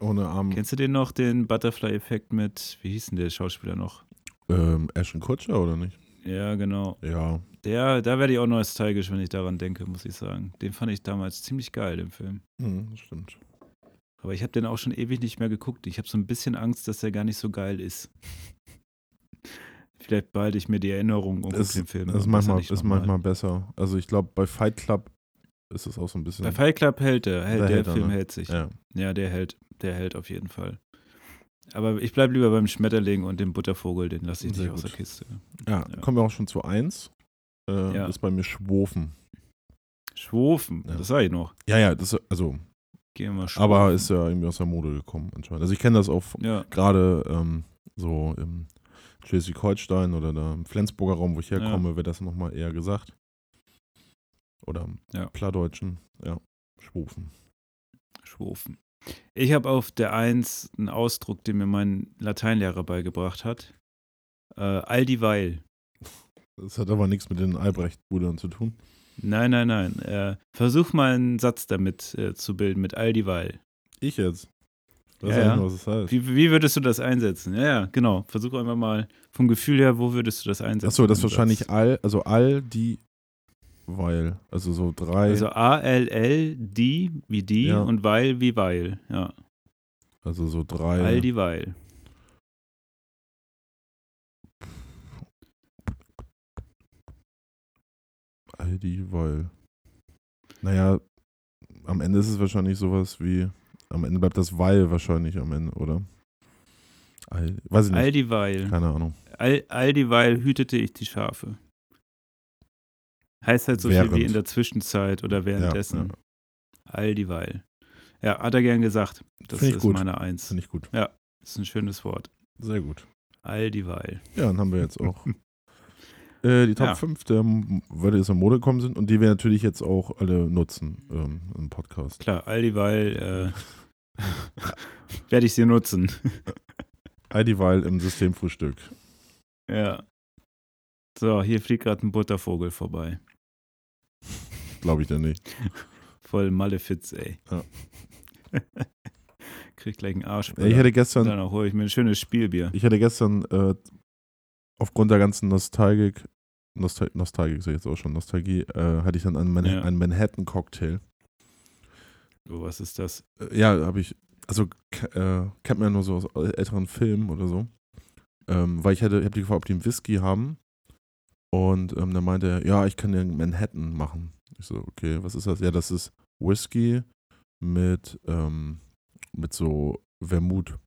Ohne Arm. Kennst du den noch, den Butterfly-Effekt mit, wie hieß denn der Schauspieler noch? Ähm, Ashton Kutscher, oder nicht? Ja, genau. Ja. Der, da werde ich auch nostalgisch, wenn ich daran denke, muss ich sagen. Den fand ich damals ziemlich geil, den Film. Hm, das stimmt. Aber ich habe den auch schon ewig nicht mehr geguckt. Ich habe so ein bisschen Angst, dass der gar nicht so geil ist. Vielleicht behalte ich mir die Erinnerung Es- den Film. Das ist manchmal, ist manchmal besser. Also ich glaube, bei Fight Club ist es auch so ein bisschen. Bei Fight Club hält er. Hält, Da der hält Film ne? hält sich. ja. Ja, der hält, der hält auf jeden Fall. Aber ich bleibe lieber beim Schmetterling und dem Buttervogel, den lasse ich Sehr nicht aus gut. der Kiste. ja, Ja. kommen wir auch schon zu eins. Äh, Ja. Das ist bei mir Schwofen. Schwofen, Ja. das sage ich noch. Ja, ja, das also, Gehen wir mal schwofen. aber ist ja irgendwie aus der Mode gekommen anscheinend. Also ich kenne das auch gerade ähm, so im Schleswig-Holstein oder da im Flensburger Raum, wo ich herkomme, wird das nochmal eher gesagt. Oder im Ja. Plattdeutschen, ja, Schwofen. Schwofen. Ich habe auf der Eins einen Ausdruck, den mir mein Lateinlehrer beigebracht hat. Äh, all dieweil. Das hat aber nichts mit den Albrecht-Brüdern zu tun. Nein, nein, nein. Äh, versuch mal einen Satz damit äh, zu bilden, mit all dieweil. Ich jetzt. Weiß Ja, ja, was das heißt. Wie, wie würdest du das einsetzen? Ja, ja, genau. Versuch einfach mal vom Gefühl her, wo würdest du das einsetzen? Achso, das ist wahrscheinlich all, also all die, weil, also so drei, Also A-L-L, die wie die Ja. und weil wie weil. Ja, also so drei. all dieweil. All die, weil. Naja, am Ende ist es wahrscheinlich sowas wie. Am Ende bleibt das weil wahrscheinlich am Ende, oder? All, weiß ich nicht. All dieweil. Keine Ahnung. All, all dieweil hütete ich die Schafe. Heißt halt so viel wie Während. in der Zwischenzeit oder währenddessen. ja. All dieweil. Ja, hat er gern gesagt. Das Find ist gut. meine Eins. Finde ich gut. Das ist ein schönes Wort. Sehr gut. All dieweil. Ja, dann haben wir jetzt auch äh, die Top Ja. 5, der, weil die jetzt in Mode gekommen sind und die wir natürlich jetzt auch alle nutzen ähm, im Podcast. Klar, all dieweil äh, werde ich sie nutzen. All dieweil im Systemfrühstück. Ja. So, hier fliegt gerade ein Buttervogel vorbei. Glaube ich denn nicht. Voll Malefiz, ey. Ja. Krieg gleich einen Arsch. Ich hatte gestern, Dann hole ich mir ein schönes Spielbier. ich hatte gestern äh, aufgrund der ganzen Nostalgik, Nostal Nostalgik sag ich jetzt auch schon, Nostalgie, äh, hatte ich dann einen, Man Ja. einen Manhattan-Cocktail. Oh, was ist das? Äh, ja, habe ich, also äh, kennt man ja nur so aus älteren Filmen oder so. Ähm, weil ich hätte, ich hab die gefragt, ob die einen Whisky haben. Und ähm, dann meinte er, ja, ich kann dir Manhattan machen. Ich so, okay, was ist das? Ja, das ist Whisky mit, ähm, mit so Vermut,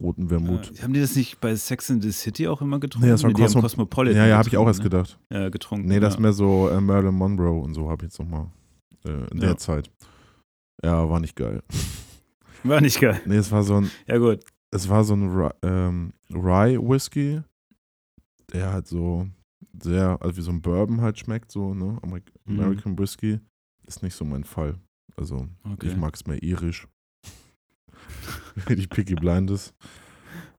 roten Vermut. Äh, haben die das nicht bei Sex in the City auch immer getrunken? Nee, das war haben Cosmo- Cosmopolitan. ja, ja, habe ich auch erst gedacht. ne? Ja, getrunken. Nee, das ja. ist mehr so äh, Marilyn Monroe und so habe ich jetzt nochmal äh, in Ja. der Zeit. Ja, war nicht geil. War nicht geil. Nee, es war so ein, Ja, gut. es war so ein ähm, Rye Whisky, der halt so sehr, also wie so ein Bourbon halt schmeckt, so, ne? Amerik Mhm. American Whisky. Ist nicht so mein Fall. Also, Okay. ich mag es mehr irisch. Die Picky Blinders.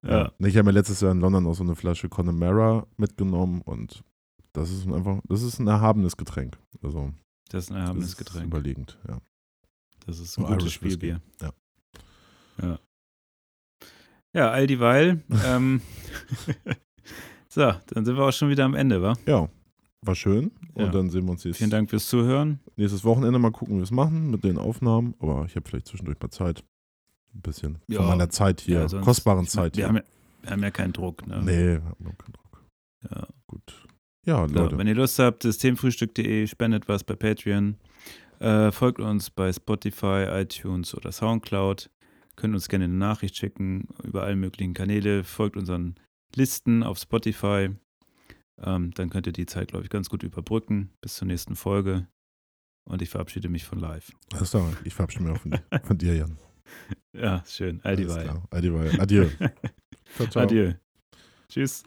Ja. Ich habe mir letztes Jahr in London auch so eine Flasche Connemara mitgenommen und das ist einfach, das ist ein erhabenes Getränk. Also, Das ist ein das erhabenes ist Getränk. überlegend, ja. Das ist ein So gutes Spielbier. ja. Ja. Ja, all dieweil. ähm, so, dann sind wir auch schon wieder am Ende, wa? Ja, war schön. Und Ja. dann sehen wir uns jetzt Vielen Dank fürs Zuhören. nächstes Wochenende mal gucken, wie wir es machen mit den Aufnahmen. Aber ich habe vielleicht zwischendurch mal Zeit. Ein bisschen. Ja. Von meiner Zeit hier. Ja, sonst- kostbaren Zeit wir hier. haben, ja, wir haben ja keinen Druck. Ne? nee, wir haben keinen Druck. Ja. Gut. Ja, So, Leute. wenn ihr Lust habt, systemfrühstück.de, spendet was bei Patreon, äh, folgt uns bei Spotify, iTunes oder Soundcloud, könnt uns gerne eine Nachricht schicken über alle möglichen Kanäle, folgt unseren Listen auf Spotify, ähm, dann könnt ihr die Zeit, glaube ich, ganz gut überbrücken bis zur nächsten Folge und ich verabschiede mich von live. Klar. Ich verabschiede mich auch von, dir- von dir, Jan. Ja, schön. Klar. Adieu. Adieu. Ciao, ciao. Adieu. Tschüss.